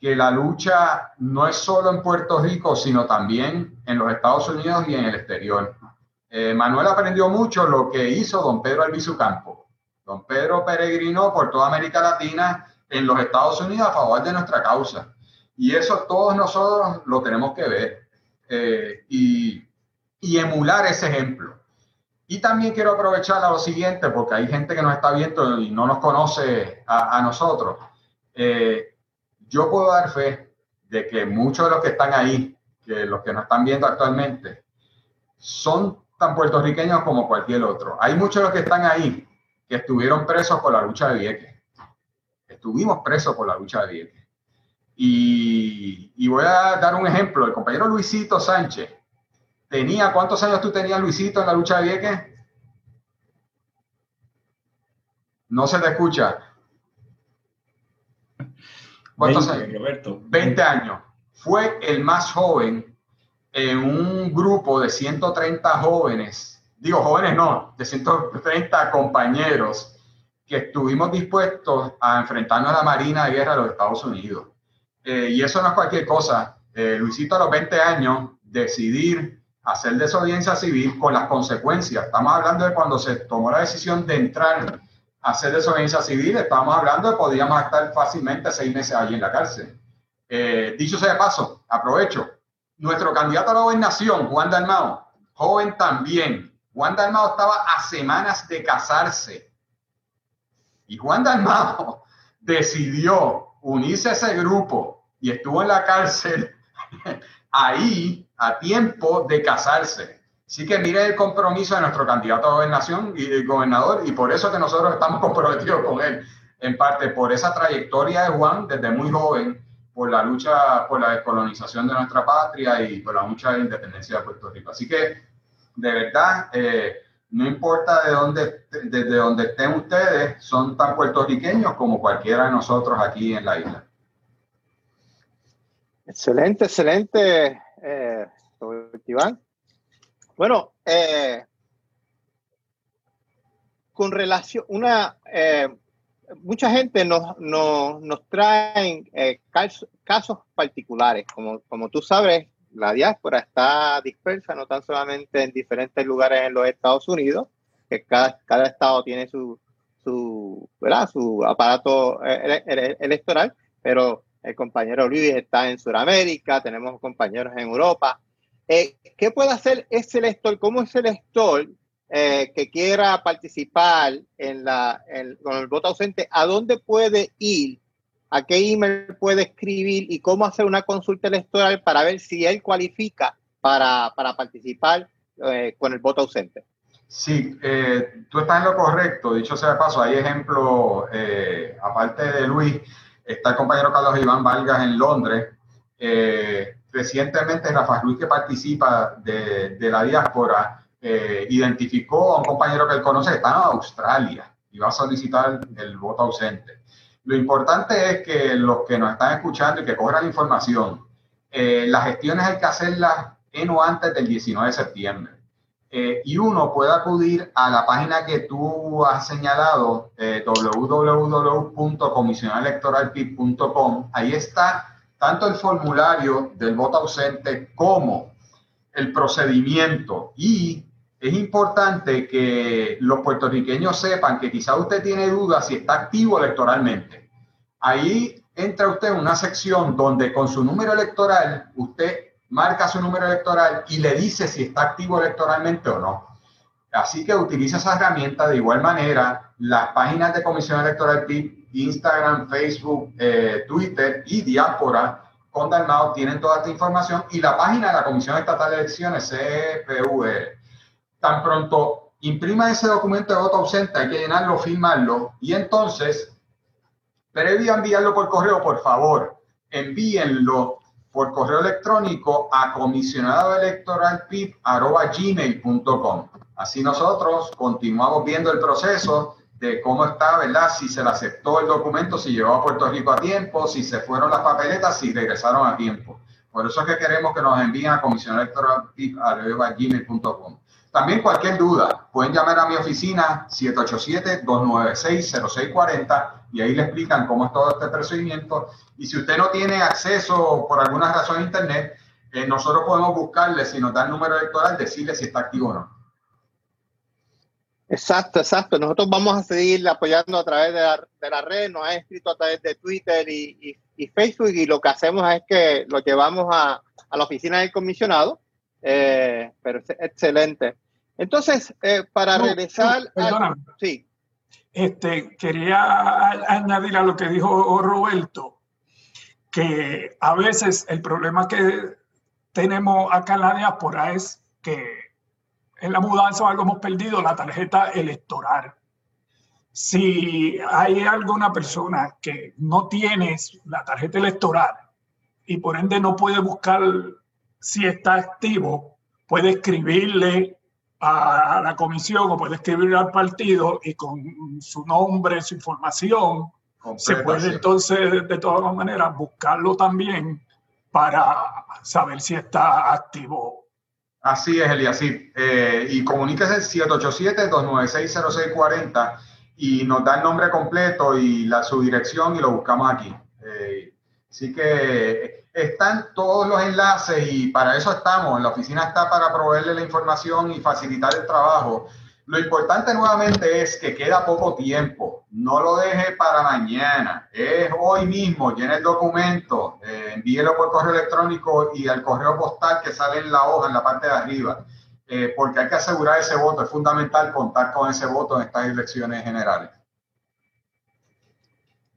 que la lucha no es solo en Puerto Rico, sino también en los Estados Unidos y en el exterior. Eh, Manuel aprendió mucho lo que hizo don Pedro Albizu Campo. Don Pedro peregrinó por toda América Latina en los Estados Unidos a favor de nuestra causa. Y eso todos nosotros lo tenemos que ver. Eh, y, emular ese ejemplo. Y también quiero aprovechar a lo siguiente, porque hay gente que nos está viendo y no nos conoce a, nosotros. Eh, yo puedo dar fe de que muchos de los que están ahí, que los que nos están viendo actualmente, son tan puertorriqueños como cualquier otro. Hay muchos de los que están ahí que estuvieron presos por la lucha de Vieques. Estuvimos presos por la lucha de Vieques. Y, voy a dar un ejemplo. El compañero Luisito Sánchez tenía, ¿cuántos años tú tenías, Luisito, en la lucha de Vieques? No se te escucha. ¿Cuántos 20, años? Roberto. 20 años. Fue el más joven en un grupo de 130 jóvenes, digo jóvenes no, de 130 compañeros que estuvimos dispuestos a enfrentarnos a la Marina de Guerra de los Estados Unidos. Eh, y eso no es cualquier cosa. Eh, Luisito a los 20 años decidir hacer desobediencia civil con las consecuencias. Estamos hablando de cuando se tomó la decisión de entrar hacer desobediencia civil, estamos hablando de podríamos estar fácilmente seis meses allí en la cárcel. Eh, dicho sea de paso, aprovecho, nuestro candidato a la gobernación, Juan Dalmao, joven también. Juan Dalmao estaba a semanas de casarse. Y Juan Dalmao decidió unirse a ese grupo y estuvo en la cárcel ahí a tiempo de casarse. Así que mire el compromiso de nuestro candidato a gobernación y el gobernador y por eso que nosotros estamos comprometidos con él, en parte por esa trayectoria de Juan desde muy joven, por la lucha por la descolonización de nuestra patria y por la lucha de independencia de Puerto Rico. Así que, de verdad, eh, no importa de dónde, desde dónde estén ustedes, son tan puertorriqueños como cualquiera de nosotros aquí en la isla. Excelente, excelente, eh, Iván. Bueno, eh, con relación, una, eh, mucha gente nos, nos, nos trae eh, casos, particulares. Como, como tú sabes, la diáspora está dispersa no tan solamente en diferentes lugares en los Estados Unidos, que cada, cada estado tiene su, su, ¿verdad? su aparato electoral, pero el compañero Luis está en Sudamérica, tenemos compañeros en Europa. Eh, ¿Qué puede hacer ese elector? ¿Cómo ese elector eh, que quiera participar con el voto ausente, ¿a dónde puede ir? ¿A qué email puede escribir? ¿Y cómo hacer una consulta electoral para ver si él cualifica para, participar eh, con el voto ausente? Sí, tú estás en lo correcto. Dicho sea de paso, hay ejemplos, aparte de Luis, Está el compañero Carlos Iván Vargas en Londres. Eh, recientemente Rafa Luis, que participa de, la diáspora, eh, identificó a un compañero que él conoce está en Australia y va a solicitar el voto ausente. Lo importante es que los que nos están escuchando y que la información, eh, las gestiones hay que hacerlas en o antes del 19 de septiembre. Eh, y uno puede acudir a la página que tú has señalado, eh, Ahí está tanto el formulario del voto ausente como el procedimiento. Y es importante que los puertorriqueños sepan que quizá usted tiene dudas si está activo electoralmente. Ahí entra usted en una sección donde con su número electoral usted marca su número electoral y le dice si está activo electoralmente o no. Así que utiliza esa herramienta de igual manera. Las páginas de Comisión Electoral PIB, Instagram, Facebook, eh, Twitter y Diáspora con Dalmao tienen toda esta información y la página de la Comisión Estatal de Elecciones, CPUR. Tan pronto imprima ese documento de voto ausente, hay que llenarlo, firmarlo y entonces, previo a enviarlo por correo, por favor, envíenlo por correo electrónico a comisionado electoral gmail.com. Así nosotros continuamos viendo el proceso de cómo está, ¿verdad? Si se le aceptó el documento, si llegó a Puerto Rico a tiempo, si se fueron las papeletas, si regresaron a tiempo. Por eso es que queremos que nos envíen a comisionado electoral gmail.com. También cualquier duda, pueden llamar a mi oficina 787-296-0640 y ahí le explican cómo es todo este procedimiento. Y si usted no tiene acceso por alguna razón a Internet, eh, nosotros podemos buscarle, si nos da el número electoral, decirle si está activo o no. Exacto, exacto. Nosotros vamos a seguir apoyando a través de la, de la red, nos han escrito a través de Twitter y, y, Facebook y lo que hacemos es que lo llevamos a, a la oficina del comisionado eh, pero es excelente. Entonces, eh, para regresar... sí. Este, quería añadir a lo que dijo Roberto, que a veces el problema que tenemos acá en la diáspora es que en la mudanza o algo hemos perdido la tarjeta electoral. Si hay alguna persona que no tiene la tarjeta electoral y por ende no puede buscar si está activo, puede escribirle a, la comisión o puede escribirle al partido y con su nombre, su información, se puede entonces de todas maneras buscarlo también para saber si está activo. Así es, Eliasí. Eh, y comuníquese 787-296-0640 y nos da el nombre completo y la, su dirección y lo buscamos aquí. Eh, así que están todos los enlaces y para eso estamos. La oficina está para proveerle la información y facilitar el trabajo. Lo importante nuevamente es que queda poco tiempo. No lo deje para mañana. Es hoy mismo. Llene el documento, eh, envíelo por correo electrónico y al correo postal que sale en la hoja en la parte de arriba. Eh, porque hay que asegurar ese voto. Es fundamental contar con ese voto en estas elecciones generales.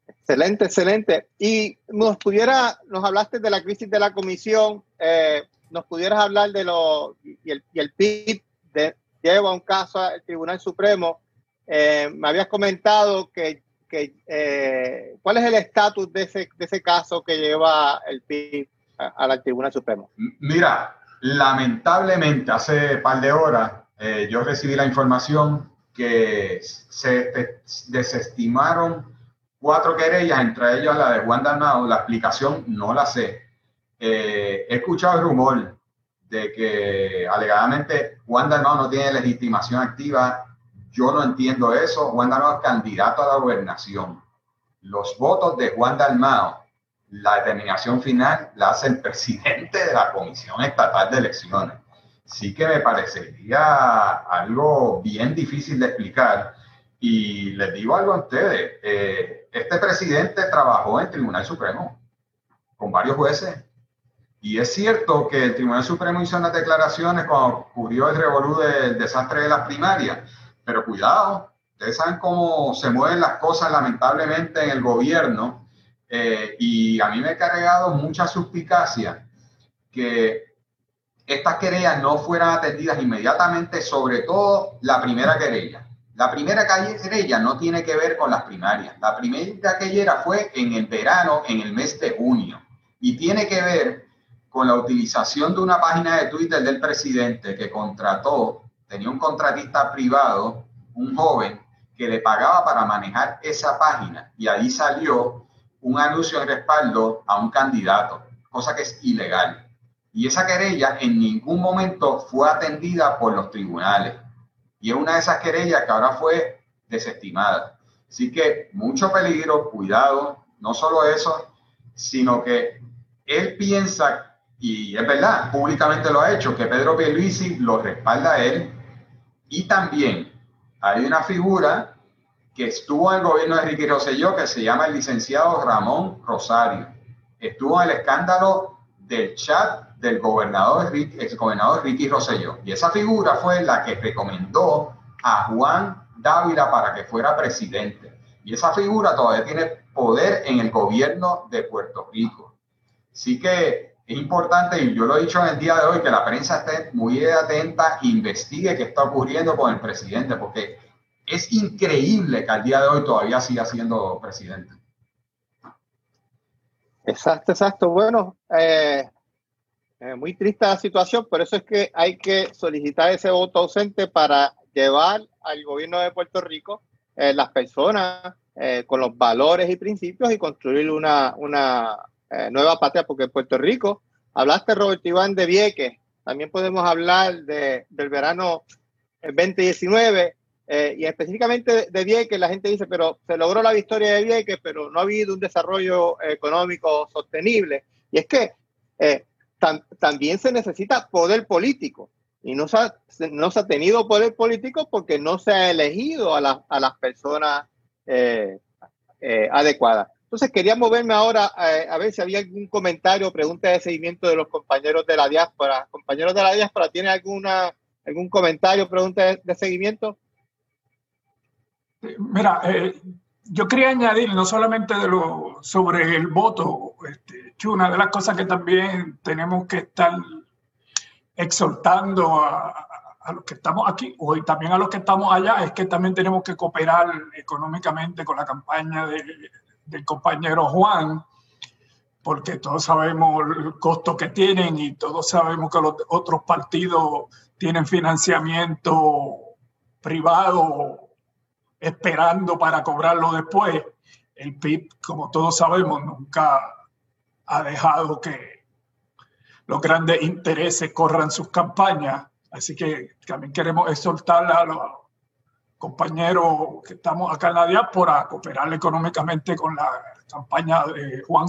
Excelente, excelente. Y nos pudiera, nos hablaste de la crisis de la comisión, eh, nos pudieras hablar de lo, y el, y el PIB de, lleva un caso al Tribunal Supremo. Eh, me habías comentado que, eh, cuál es el estatus de ese, caso que lleva el PIB al Tribunal Supremo. Mira, lamentablemente hace par de horas yo recibí la información que se desestimaron cuatro querellas, entre ellas la de Juan Dalmao, la explicación no la sé. Eh, he escuchado el rumor de que alegadamente Juan Dalmao no tiene legitimación activa. Yo no entiendo eso. Juan Dalmao es candidato a la gobernación. Los votos de Juan Dalmao, la determinación final la hace el presidente de la Comisión Estatal de Elecciones. Sí que me parecería algo bien difícil de explicar. Y les digo algo a ustedes. Eh, este presidente trabajó en Tribunal Supremo con varios jueces. Y es cierto que el Tribunal Supremo hizo unas declaraciones cuando ocurrió el revolú del desastre de las primarias. Pero cuidado, ustedes saben cómo se mueven las cosas lamentablemente en el gobierno. Eh, y a mí me ha cargado mucha suspicacia que estas querellas no fueran atendidas inmediatamente, sobre todo la primera querella. La primera querella no tiene que ver con las primarias. La primera querella fue en el verano, en el mes de junio, y tiene que ver con la utilización de una página de Twitter del presidente que contrató, tenía un contratista privado, un joven, que le pagaba para manejar esa página y ahí salió un anuncio de respaldo a un candidato, cosa que es ilegal. Y esa querella en ningún momento fue atendida por los tribunales y es una de esas querellas que ahora fue desestimada. Así que mucho peligro, cuidado, no solo eso, sino que él piensa, y es verdad, públicamente lo ha hecho, que Pedro Pierluisi lo respalda él, y también hay una figura que estuvo en el gobierno de Ricky Rosselló que se llama el licenciado Ramón Rosario. Estuvo en el escándalo del chat del gobernador, ex gobernador Ricky Rosselló. Y esa figura fue la que recomendó a Juan Dávila para que fuera presidente. Y esa figura todavía tiene poder en el gobierno de Puerto Rico. Así que es importante, y yo lo he dicho en el día de hoy, que la prensa esté muy atenta, investigue qué está ocurriendo con el presidente, porque es increíble que al día de hoy todavía siga siendo presidente. Exacto, exacto. Bueno, eh, eh, muy triste la situación, por eso es que hay que solicitar ese voto ausente para llevar al gobierno de Puerto Rico eh, las personas eh, con los valores y principios y construir una, una nueva patria, porque en Puerto Rico, hablaste Robert Iván de Vieques, también podemos hablar de, del verano 2019 y específicamente de Vieques, la gente dice, pero se logró la victoria de Vieques, pero no ha habido un desarrollo económico sostenible. Y es que también se necesita poder político. Y no se, ha, no se ha tenido poder político porque no se ha elegido a, a las personas eh, eh, adecuadas. Entonces quería moverme ahora eh, a ver si había algún comentario o pregunta de seguimiento de los compañeros de la diáspora. Compañeros de la diáspora, ¿tiene alguna, algún comentario o pregunta de, seguimiento? Mira, yo quería añadir no solamente de lo sobre el voto, este, una de las cosas que también tenemos que estar exhortando a, los que estamos aquí y también a los que estamos allá es que también tenemos que cooperar económicamente con la campaña del compañero Juan, porque todos sabemos el costo que tienen y todos sabemos que los otros partidos tienen financiamiento privado esperando para cobrarlo después. El PIB, como todos sabemos, nunca ha dejado que los grandes intereses corran sus campañas. Así que también queremos exhortar a los compañeros que estamos acá en la diáspora cooperar económicamente con la campaña de Juan.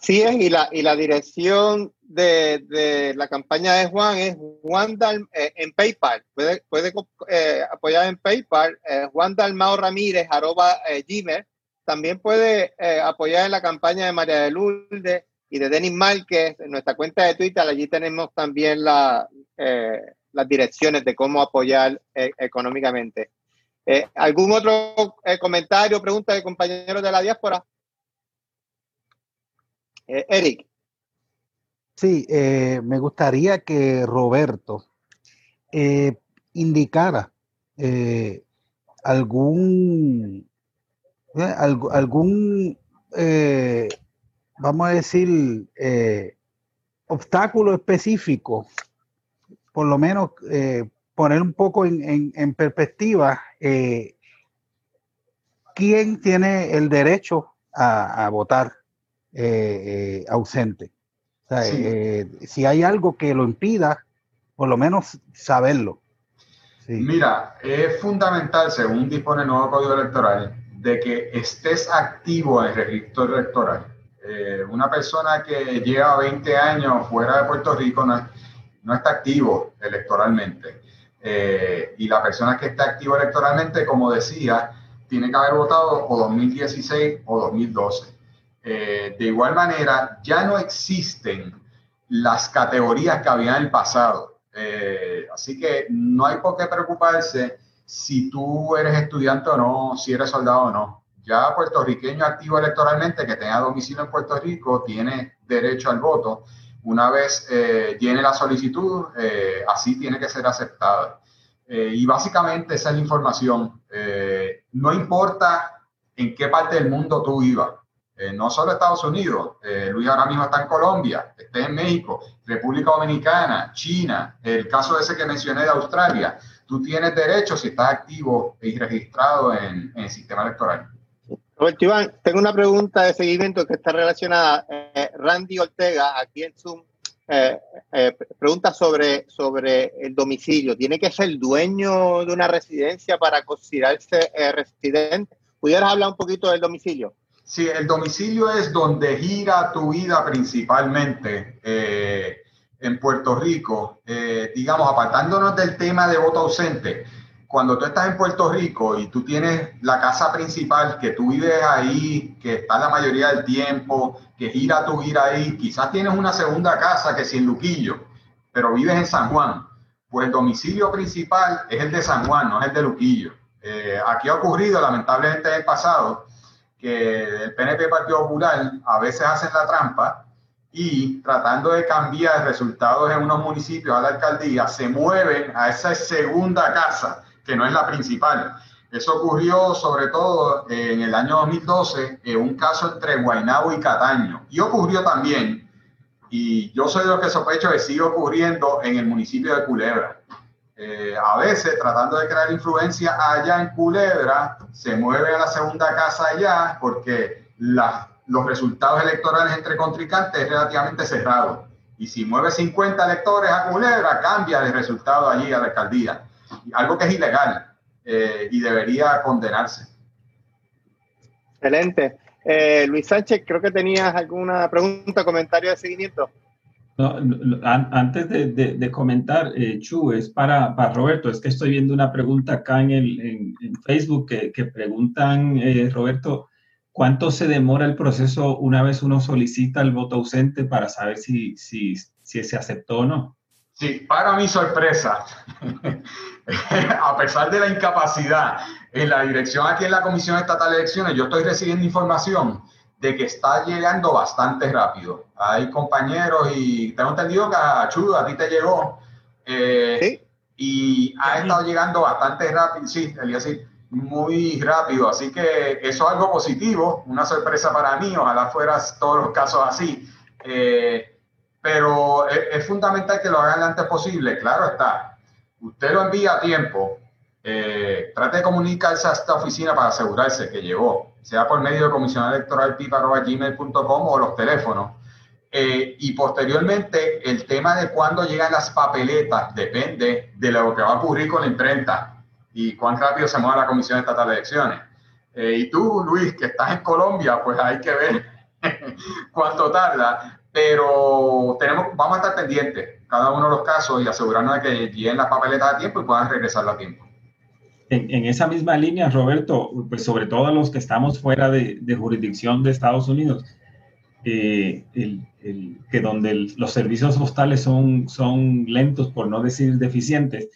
Sí es, y la, y la dirección de, de la campaña de Juan es Juan eh, en PayPal. Puede, puede eh, apoyar en PayPal, eh, Juan Dalmao Ramírez, arroba Gmail. También puede apoyar en la campaña de María de Lourdes y de Denis Márquez, en nuestra cuenta de Twitter. Allí tenemos también la, las direcciones de cómo apoyar económicamente. ¿Algún otro comentario o pregunta de compañeros de la diáspora? Eh, Eric. Sí, eh, me gustaría que Roberto eh, indicara algún, algún vamos a decir, obstáculo específico, por lo menos poner un poco en, perspectiva quién tiene el derecho a votar eh, eh, ausente. Eh, si hay algo que lo impida, por lo menos saberlo. Mira, es fundamental, según dispone el nuevo Código Electoral, de que estés activo en el registro electoral. una persona que lleva 20 años fuera de Puerto Rico no, no está activo electoralmente. y la persona que está activo electoralmente, como decía, tiene que haber votado o 2016 o 2012. Eh, de igual manera, ya no existen las categorías que había en el pasado. Eh, así que no hay por qué preocuparse si tú eres estudiante o no, si eres soldado o no. Ya puertorriqueño activo electoralmente que tenga domicilio en Puerto Rico tiene derecho al voto. Una vez eh, llene la solicitud, así tiene que ser aceptada. y básicamente esa es la información. no importa en qué parte del mundo tú vivas eh, no solo Estados Unidos, eh, Luis ahora mismo está en Colombia, está en México, República Dominicana, China, el caso ese que mencioné de Australia, tú tienes derecho si estás activo y registrado en, el sistema electoral. Roberto tengo una pregunta de seguimiento que está relacionada. Eh, Randy Ortega, aquí en Zoom, pregunta sobre, sobre el domicilio. ¿Tiene que ser dueño de una residencia para considerarse residente? ¿Pudieras hablar un poquito del domicilio? Sí, el domicilio es donde gira tu vida principalmente eh, en Puerto Rico. Eh, digamos, apartándonos del tema de voto ausente, cuando tú estás en Puerto Rico y tú tienes la casa principal, que tú vives ahí, que está la mayoría del tiempo, que gira tu vida ahí, quizás tienes una segunda casa que es en Luquillo, pero vives en San Juan, pues el domicilio principal es el de San Juan, no es el de Luquillo. Eh, aquí ha ocurrido lamentablemente en el pasado que el PNP Partido Popular a veces hacen la trampa y tratando de cambiar resultados en unos municipios a la alcaldía, se mueven a esa segunda casa, que no es la principal. Eso ocurrió sobre todo en el año 2012, en un caso entre Guaynabo y Cataño. Y ocurrió también, y yo soy de los que sospecho que sigue ocurriendo en el municipio de Culebra. Eh, a veces tratando de crear influencia allá en Culebra, se mueve a la segunda casa allá porque los resultados electorales entre contrincantes es relativamente cerrado. Y si mueve 50 electores a Culebra, cambia de resultado allí a la alcaldía. Algo que es ilegal eh, y debería condenarse. Excelente. Eh, Luis Sánchez, creo que tenías alguna pregunta, comentario de seguimiento. No, antes de, comentar, eh, Chu, es para, para, Roberto, es que estoy viendo una pregunta acá en, el, en, Facebook que, que preguntan, eh, Roberto, ¿cuánto se demora el proceso una vez uno solicita el voto ausente para saber si, si, si se aceptó o no? Sí, para mi sorpresa, a pesar de la incapacidad en la dirección aquí en la Comisión Estatal de Elecciones, yo estoy recibiendo información de que está llegando bastante rápido. Hay compañeros y tengo entendido que a Chudo, a ti te llegó. Eh, y ha estado llegando bastante rápido, sí, sí, muy rápido. Así que eso es algo positivo, una sorpresa para mí. Ojalá fueran todos los casos así. Eh, pero es, fundamental que lo hagan lo antes posible. Claro está. Usted lo envía a tiempo. Eh, trate de comunicarse a esta oficina para asegurarse que llegó, sea por medio de comisionado electoral gmail.com o los teléfonos. Eh, y posteriormente, el tema de cuándo llegan las papeletas depende de lo que va a ocurrir con la imprenta y cuán rápido se mueve la Comisión Estatal de Elecciones. Eh, y tú, Luis, que estás en Colombia, pues hay que ver cuánto tarda, pero tenemos, vamos a estar pendientes cada uno de los casos y asegurarnos de que lleguen las papeletas a tiempo y puedan regresar a tiempo. En, esa misma línea, Roberto, pues sobre todo los que estamos fuera de, jurisdicción de Estados Unidos, eh, el, que donde los servicios postales son, son lentos, por no decir deficientes,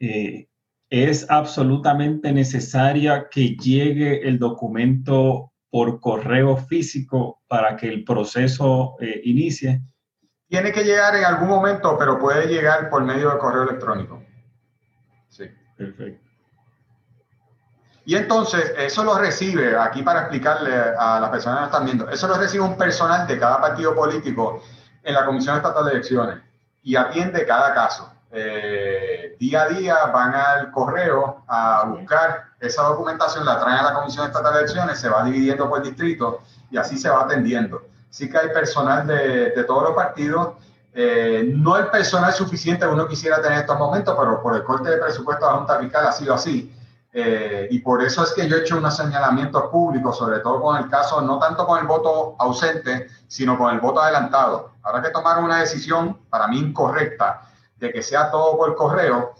eh, es absolutamente necesaria que llegue el documento por correo físico para que el proceso eh, inicie? Tiene que llegar en algún momento, pero puede llegar por medio de correo electrónico. Sí. Perfecto. Y entonces, eso lo recibe, aquí para explicarle a las personas que están viendo, eso lo recibe un personal de cada partido político en la Comisión Estatal de Elecciones y atiende cada caso. Eh, día a día van al correo a buscar esa documentación, la traen a la Comisión Estatal de Elecciones, se va dividiendo por distrito y así se va atendiendo. Sí que hay personal de, de todos los partidos, eh, no el personal suficiente que uno quisiera tener en estos momentos, pero por el corte de presupuesto de la Junta Fiscal ha sido así. Eh, y por eso es que yo he hecho unos señalamientos públicos, sobre todo con el caso, no tanto con el voto ausente, sino con el voto adelantado. Habrá que tomar una decisión, para mí incorrecta, de que sea todo por correo,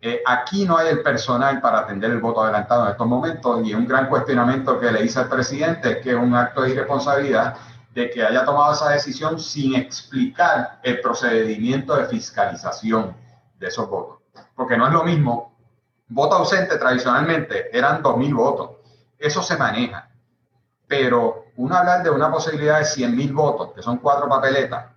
eh, aquí no hay el personal para atender el voto adelantado en estos momentos y un gran cuestionamiento que le hice al presidente que es un acto de irresponsabilidad de que haya tomado esa decisión sin explicar el procedimiento de fiscalización de esos votos. Porque no es lo mismo, voto ausente tradicionalmente eran 2.000 votos, eso se maneja, pero uno hablar de una posibilidad de 100.000 votos, que son cuatro papeletas,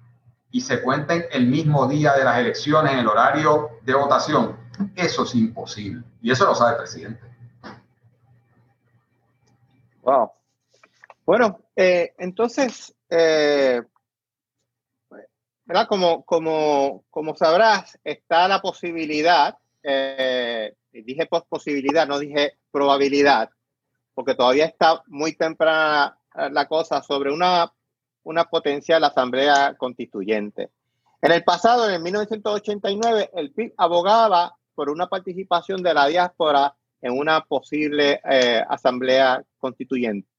y se cuenten el mismo día de las elecciones en el horario de votación, eso es imposible. Y eso lo sabe el presidente. Wow. Bueno, eh, entonces, eh. Como, como, como sabrás, está la posibilidad, eh, dije posibilidad, no dije probabilidad, porque todavía está muy temprana la cosa sobre una una potencial asamblea constituyente. En el pasado, en 1989, el PIB abogaba por una participación de la diáspora en una posible eh, asamblea constituyente.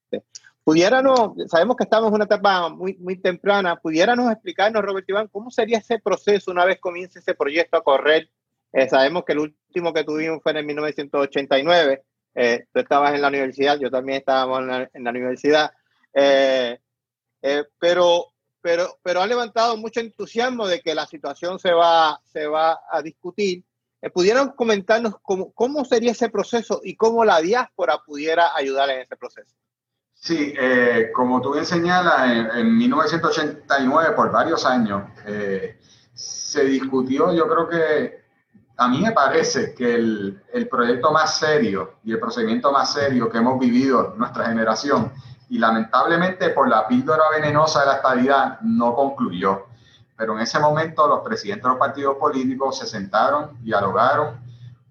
Pudiéramos, sabemos que estamos en una etapa muy, muy temprana, pudiéramos explicarnos, Robert Iván, cómo sería ese proceso una vez comience ese proyecto a correr. Eh, sabemos que el último que tuvimos fue en el 1989. Eh, tú estabas en la universidad, yo también estábamos en la, en la universidad. Eh, pero, pero, pero ha levantado mucho entusiasmo de que la situación se va, se va a discutir. Eh, ¿Pudieran comentarnos cómo, cómo sería ese proceso y cómo la diáspora pudiera ayudar en ese proceso? Sí, eh, como tú bien señalas, en, 1989, por varios años, se discutió, yo creo que a mí me parece que el, el, proyecto más serio y el procedimiento más serio que hemos vivido nuestra generación y lamentablemente por la píldora venenosa de la estabilidad no concluyó. Pero en ese momento los presidentes de los partidos políticos se sentaron, dialogaron,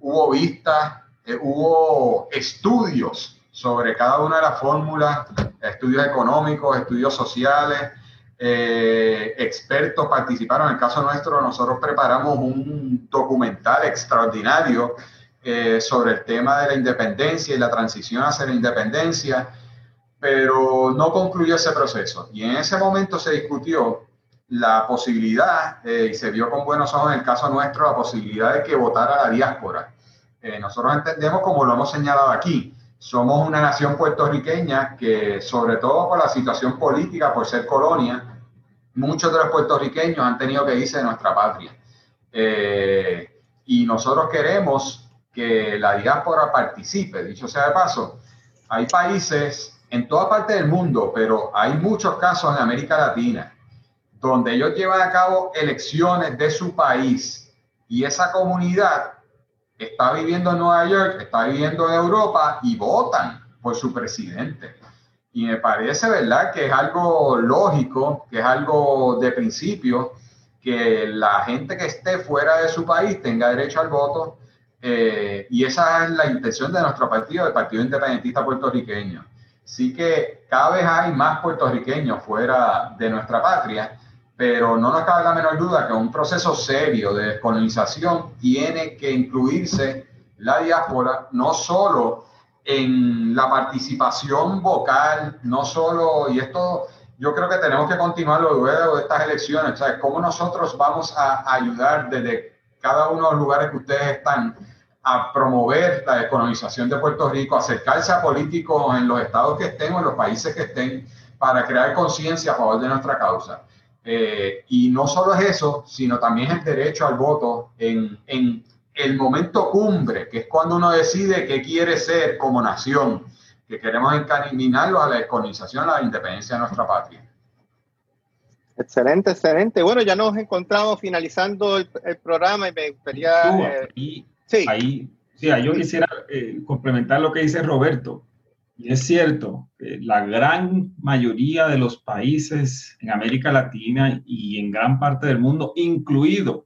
hubo vistas, eh, hubo estudios sobre cada una de las fórmulas, estudios económicos, estudios sociales, eh, expertos participaron. En el caso nuestro, nosotros preparamos un documental extraordinario eh, sobre el tema de la independencia y la transición hacia la independencia pero no concluyó ese proceso. Y en ese momento se discutió la posibilidad, eh, y se vio con buenos ojos en el caso nuestro, la posibilidad de que votara la diáspora. Eh, nosotros entendemos, como lo hemos señalado aquí, somos una nación puertorriqueña que, sobre todo por la situación política, por ser colonia, muchos de los puertorriqueños han tenido que irse de nuestra patria. Eh, y nosotros queremos que la diáspora participe. Dicho sea de paso, hay países en toda parte del mundo, pero hay muchos casos en América Latina donde ellos llevan a cabo elecciones de su país y esa comunidad está viviendo en Nueva York, está viviendo en Europa y votan por su presidente. Y me parece, ¿verdad?, que es algo lógico, que es algo de principio, que la gente que esté fuera de su país tenga derecho al voto. Eh, y esa es la intención de nuestro partido, el Partido Independentista Puertorriqueño. Sí que cada vez hay más puertorriqueños fuera de nuestra patria, pero no nos cabe la menor duda que un proceso serio de descolonización tiene que incluirse la diáspora, no solo en la participación vocal, no solo, y esto yo creo que tenemos que continuarlo luego de estas elecciones, ¿sabes? ¿Cómo nosotros vamos a ayudar desde cada uno de los lugares que ustedes están a promover la descolonización de Puerto Rico, acercarse a políticos en los estados que estén o en los países que estén para crear conciencia a favor de nuestra causa? Eh, y no solo es eso, sino también el derecho al voto en, en el momento cumbre, que es cuando uno decide qué quiere ser como nación que queremos encaminarlo a la descolonización, a la independencia de nuestra patria. Excelente, excelente. Bueno, ya nos encontramos finalizando el, programa y me gustaría... Eh, sí. Ahí, sí, yo quisiera eh, complementar lo que dice Roberto. Y es cierto, la gran mayoría de los países en América Latina y en gran parte del mundo, incluido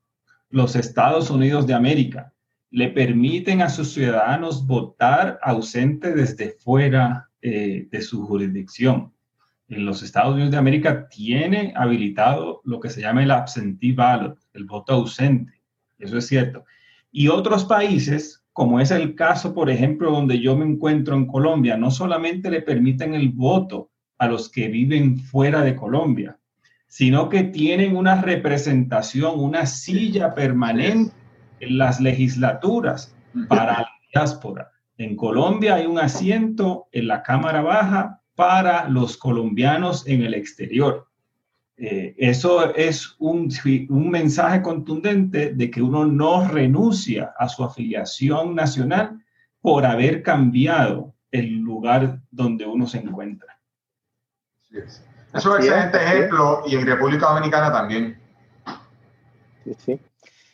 los Estados Unidos de América, le permiten a sus ciudadanos votar ausente desde fuera eh, de su jurisdicción. En los Estados Unidos de América tiene habilitado lo que se llama el absentee ballot, el voto ausente. Eso es cierto. Y otros países, como es el caso, por ejemplo, donde yo me encuentro en Colombia, no solamente le permiten el voto a los que viven fuera de Colombia, sino que tienen una representación, una silla permanente las legislaturas para la diáspora. En Colombia hay un asiento en la Cámara Baja para los colombianos en el exterior. Eh, eso es un, un, mensaje contundente de que uno no renuncia a su afiliación nacional por haber cambiado el lugar donde uno se encuentra. es. Es un excelente ejemplo y en República Dominicana también. Sí, sí.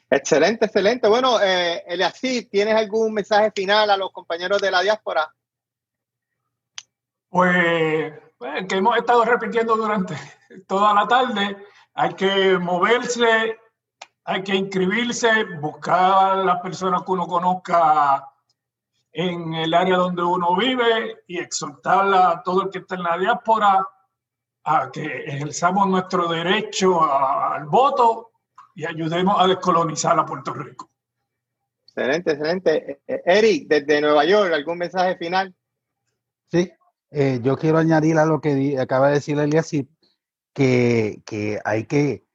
Excelente, excelente. Bueno, eh, ¿tienes algún mensaje final a los compañeros de la diáspora? Pues, pues, que hemos estado repitiendo durante toda la tarde, hay que moverse, hay que inscribirse, buscar las personas que uno conozca en el área donde uno vive y exhortar a todo el que está en la diáspora a que ejerzamos nuestro derecho al voto y ayudemos a descolonizar a Puerto Rico. Excelente, excelente. Eh, Eric, desde Nueva York, ¿algún mensaje final? Sí, eh, yo quiero añadir a lo que acaba de decir Elias, que, hay que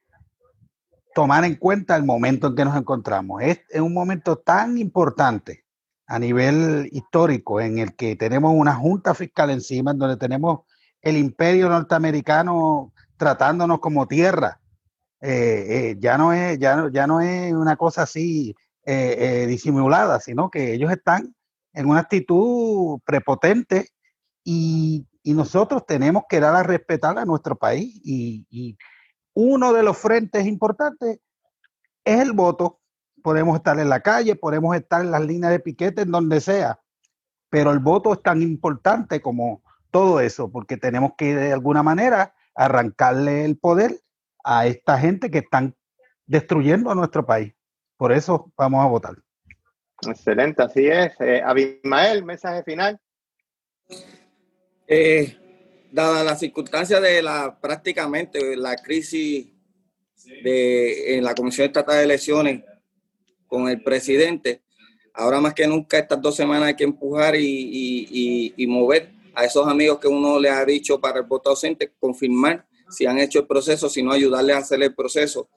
tomar en cuenta el momento en que nos encontramos. Es, un momento tan importante a nivel histórico en el que tenemos una junta fiscal encima, en donde tenemos el imperio norteamericano tratándonos como tierra eh, eh, ya, no es, ya, ya no es una cosa así eh, disimulada, sino que ellos están en una actitud prepotente y, nosotros tenemos que dar a respetar a nuestro país. Y, uno de los frentes importantes es el voto. Podemos estar en la calle, podemos estar en las líneas de piquete, en donde sea, pero el voto es tan importante como todo eso, porque tenemos que de alguna manera arrancarle el poder a esta gente que están destruyendo a nuestro país. Por eso vamos a votar. Excelente, así es. Eh, Abimael, mensaje final. Eh, dada la circunstancia de la prácticamente la crisis de, en la Comisión Estatal de Elecciones con el presidente, ahora más que nunca estas dos semanas hay que empujar y, y mover a esos amigos que uno le ha dicho para el voto ausente, confirmar si han hecho el proceso, sino ayudarles a hacer el proceso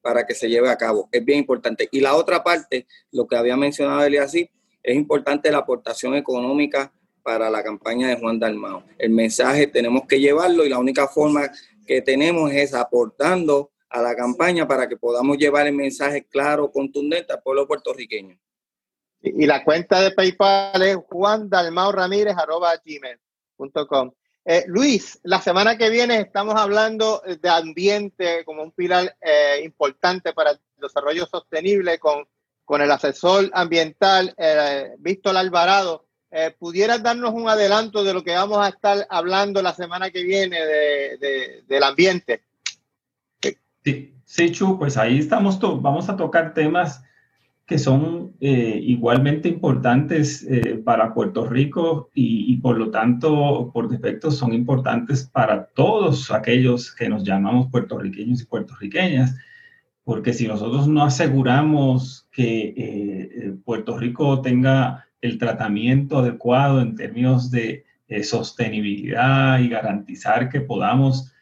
para que se lleve a cabo. Es bien importante. Y la otra parte, lo que había mencionado así, es importante la aportación económica para la campaña de Juan Dalmao. El mensaje tenemos que llevarlo y la única forma que tenemos es aportando a la campaña para que podamos llevar el mensaje claro, contundente al pueblo puertorriqueño. Y la cuenta de PayPal es gmail.com eh, Luis, la semana que viene estamos hablando de ambiente como un pilar eh, importante para el desarrollo sostenible con, con el asesor ambiental eh, Víctor Alvarado. Eh, ¿Pudieras darnos un adelanto de lo que vamos a estar hablando la semana que viene de, del ambiente? Sí, sí, Chu, pues ahí estamos, vamos a tocar temas que son eh, igualmente importantes eh, para Puerto Rico y, por lo tanto, por defecto, son importantes para todos aquellos que nos llamamos puertorriqueños y puertorriqueñas, porque si nosotros no aseguramos que eh, Puerto Rico tenga el tratamiento adecuado en términos de sostenibilidad y garantizar que podamos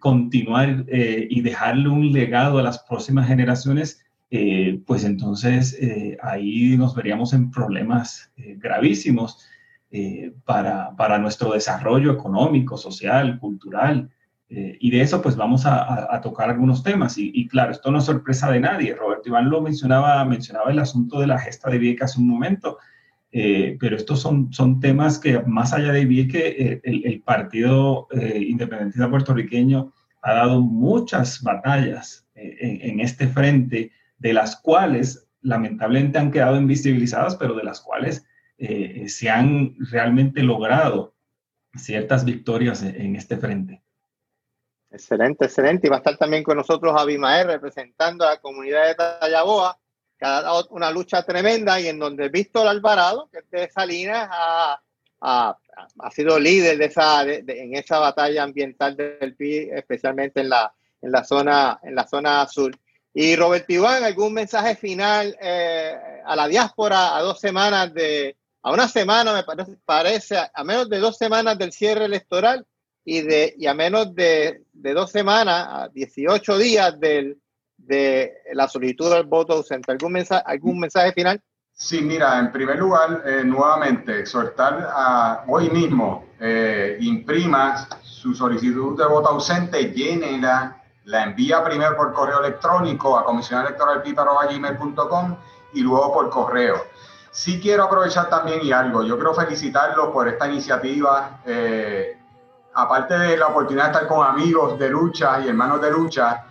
continuar y dejarle un legado a las próximas generaciones, eh, pues entonces eh, ahí nos veríamos en problemas eh, gravísimos para, para, nuestro desarrollo económico, social, cultural. y de eso pues vamos a, tocar algunos temas. Y, y, claro, esto no es sorpresa de nadie. Roberto Iván lo mencionaba, mencionaba el asunto de la gesta de Vieques hace un momento. Pero estos son, son temas que más allá de Vieques, el, el, Partido Independentista Puertorriqueño ha dado muchas batallas en, en este frente de las cuales lamentablemente han quedado invisibilizadas, pero de las cuales eh, se han realmente logrado ciertas victorias en este frente. Excelente, excelente. Y va a estar también con nosotros Abimael representando a la comunidad de Tallaboa, dado una lucha tremenda y en donde Víctor Alvarado, que es de Salinas, ha, ha, ha sido líder de esa, en esa batalla ambiental del PI, especialmente en la, en la, zona, en la zona sur. Y Robert Iván, ¿algún mensaje final eh, a la diáspora a dos semanas de, a una semana me parece, parece, a menos de dos semanas del cierre electoral y, de, y a menos de, de dos semanas, a 18 días del, de la solicitud del voto ausente? ¿Algún mensaje, algún mensaje final? Sí, mira, en primer lugar, eh, nuevamente, exhortar a hoy mismo, eh, imprima su solicitud de voto ausente, llénela la envía primero por correo electrónico a comisionelectoralpíparo.gmail.com y luego por correo. Sí quiero aprovechar también y algo, yo quiero felicitarlos por esta iniciativa, eh, aparte de la oportunidad de estar con amigos de lucha y hermanos de lucha,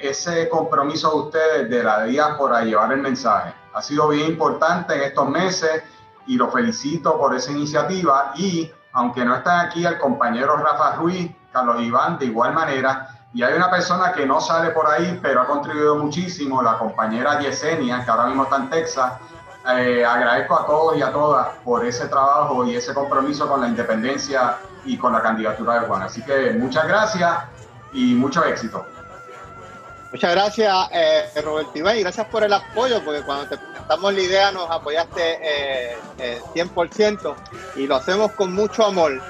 ese compromiso de ustedes de la diáspora llevar el mensaje ha sido bien importante en estos meses y los felicito por esa iniciativa y aunque no están aquí el compañero Rafa Ruiz, Carlos Iván, de igual manera, y hay una persona que no sale por ahí, pero ha contribuido muchísimo, la compañera Yesenia, que ahora mismo está en Texas. Eh, agradezco a todos y a todas por ese trabajo y ese compromiso con la independencia y con la candidatura de Juan. Así que muchas gracias y mucho éxito. Muchas gracias, eh, Roberto y gracias por el apoyo, porque cuando te presentamos la idea nos apoyaste eh, 100% eh, y lo hacemos con mucho amor.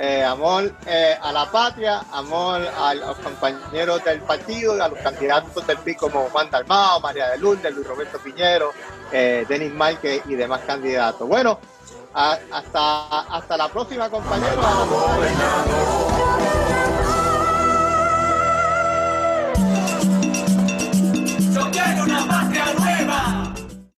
Eh, amor eh, a la patria, amor a los compañeros del partido, a los candidatos del PIB como Juan Dalmao, María de Lourdes, Luis Roberto Piñero, eh, Denis Márquez y demás candidatos. Bueno, hasta, hasta la próxima, compañeros. quiero una patria nueva.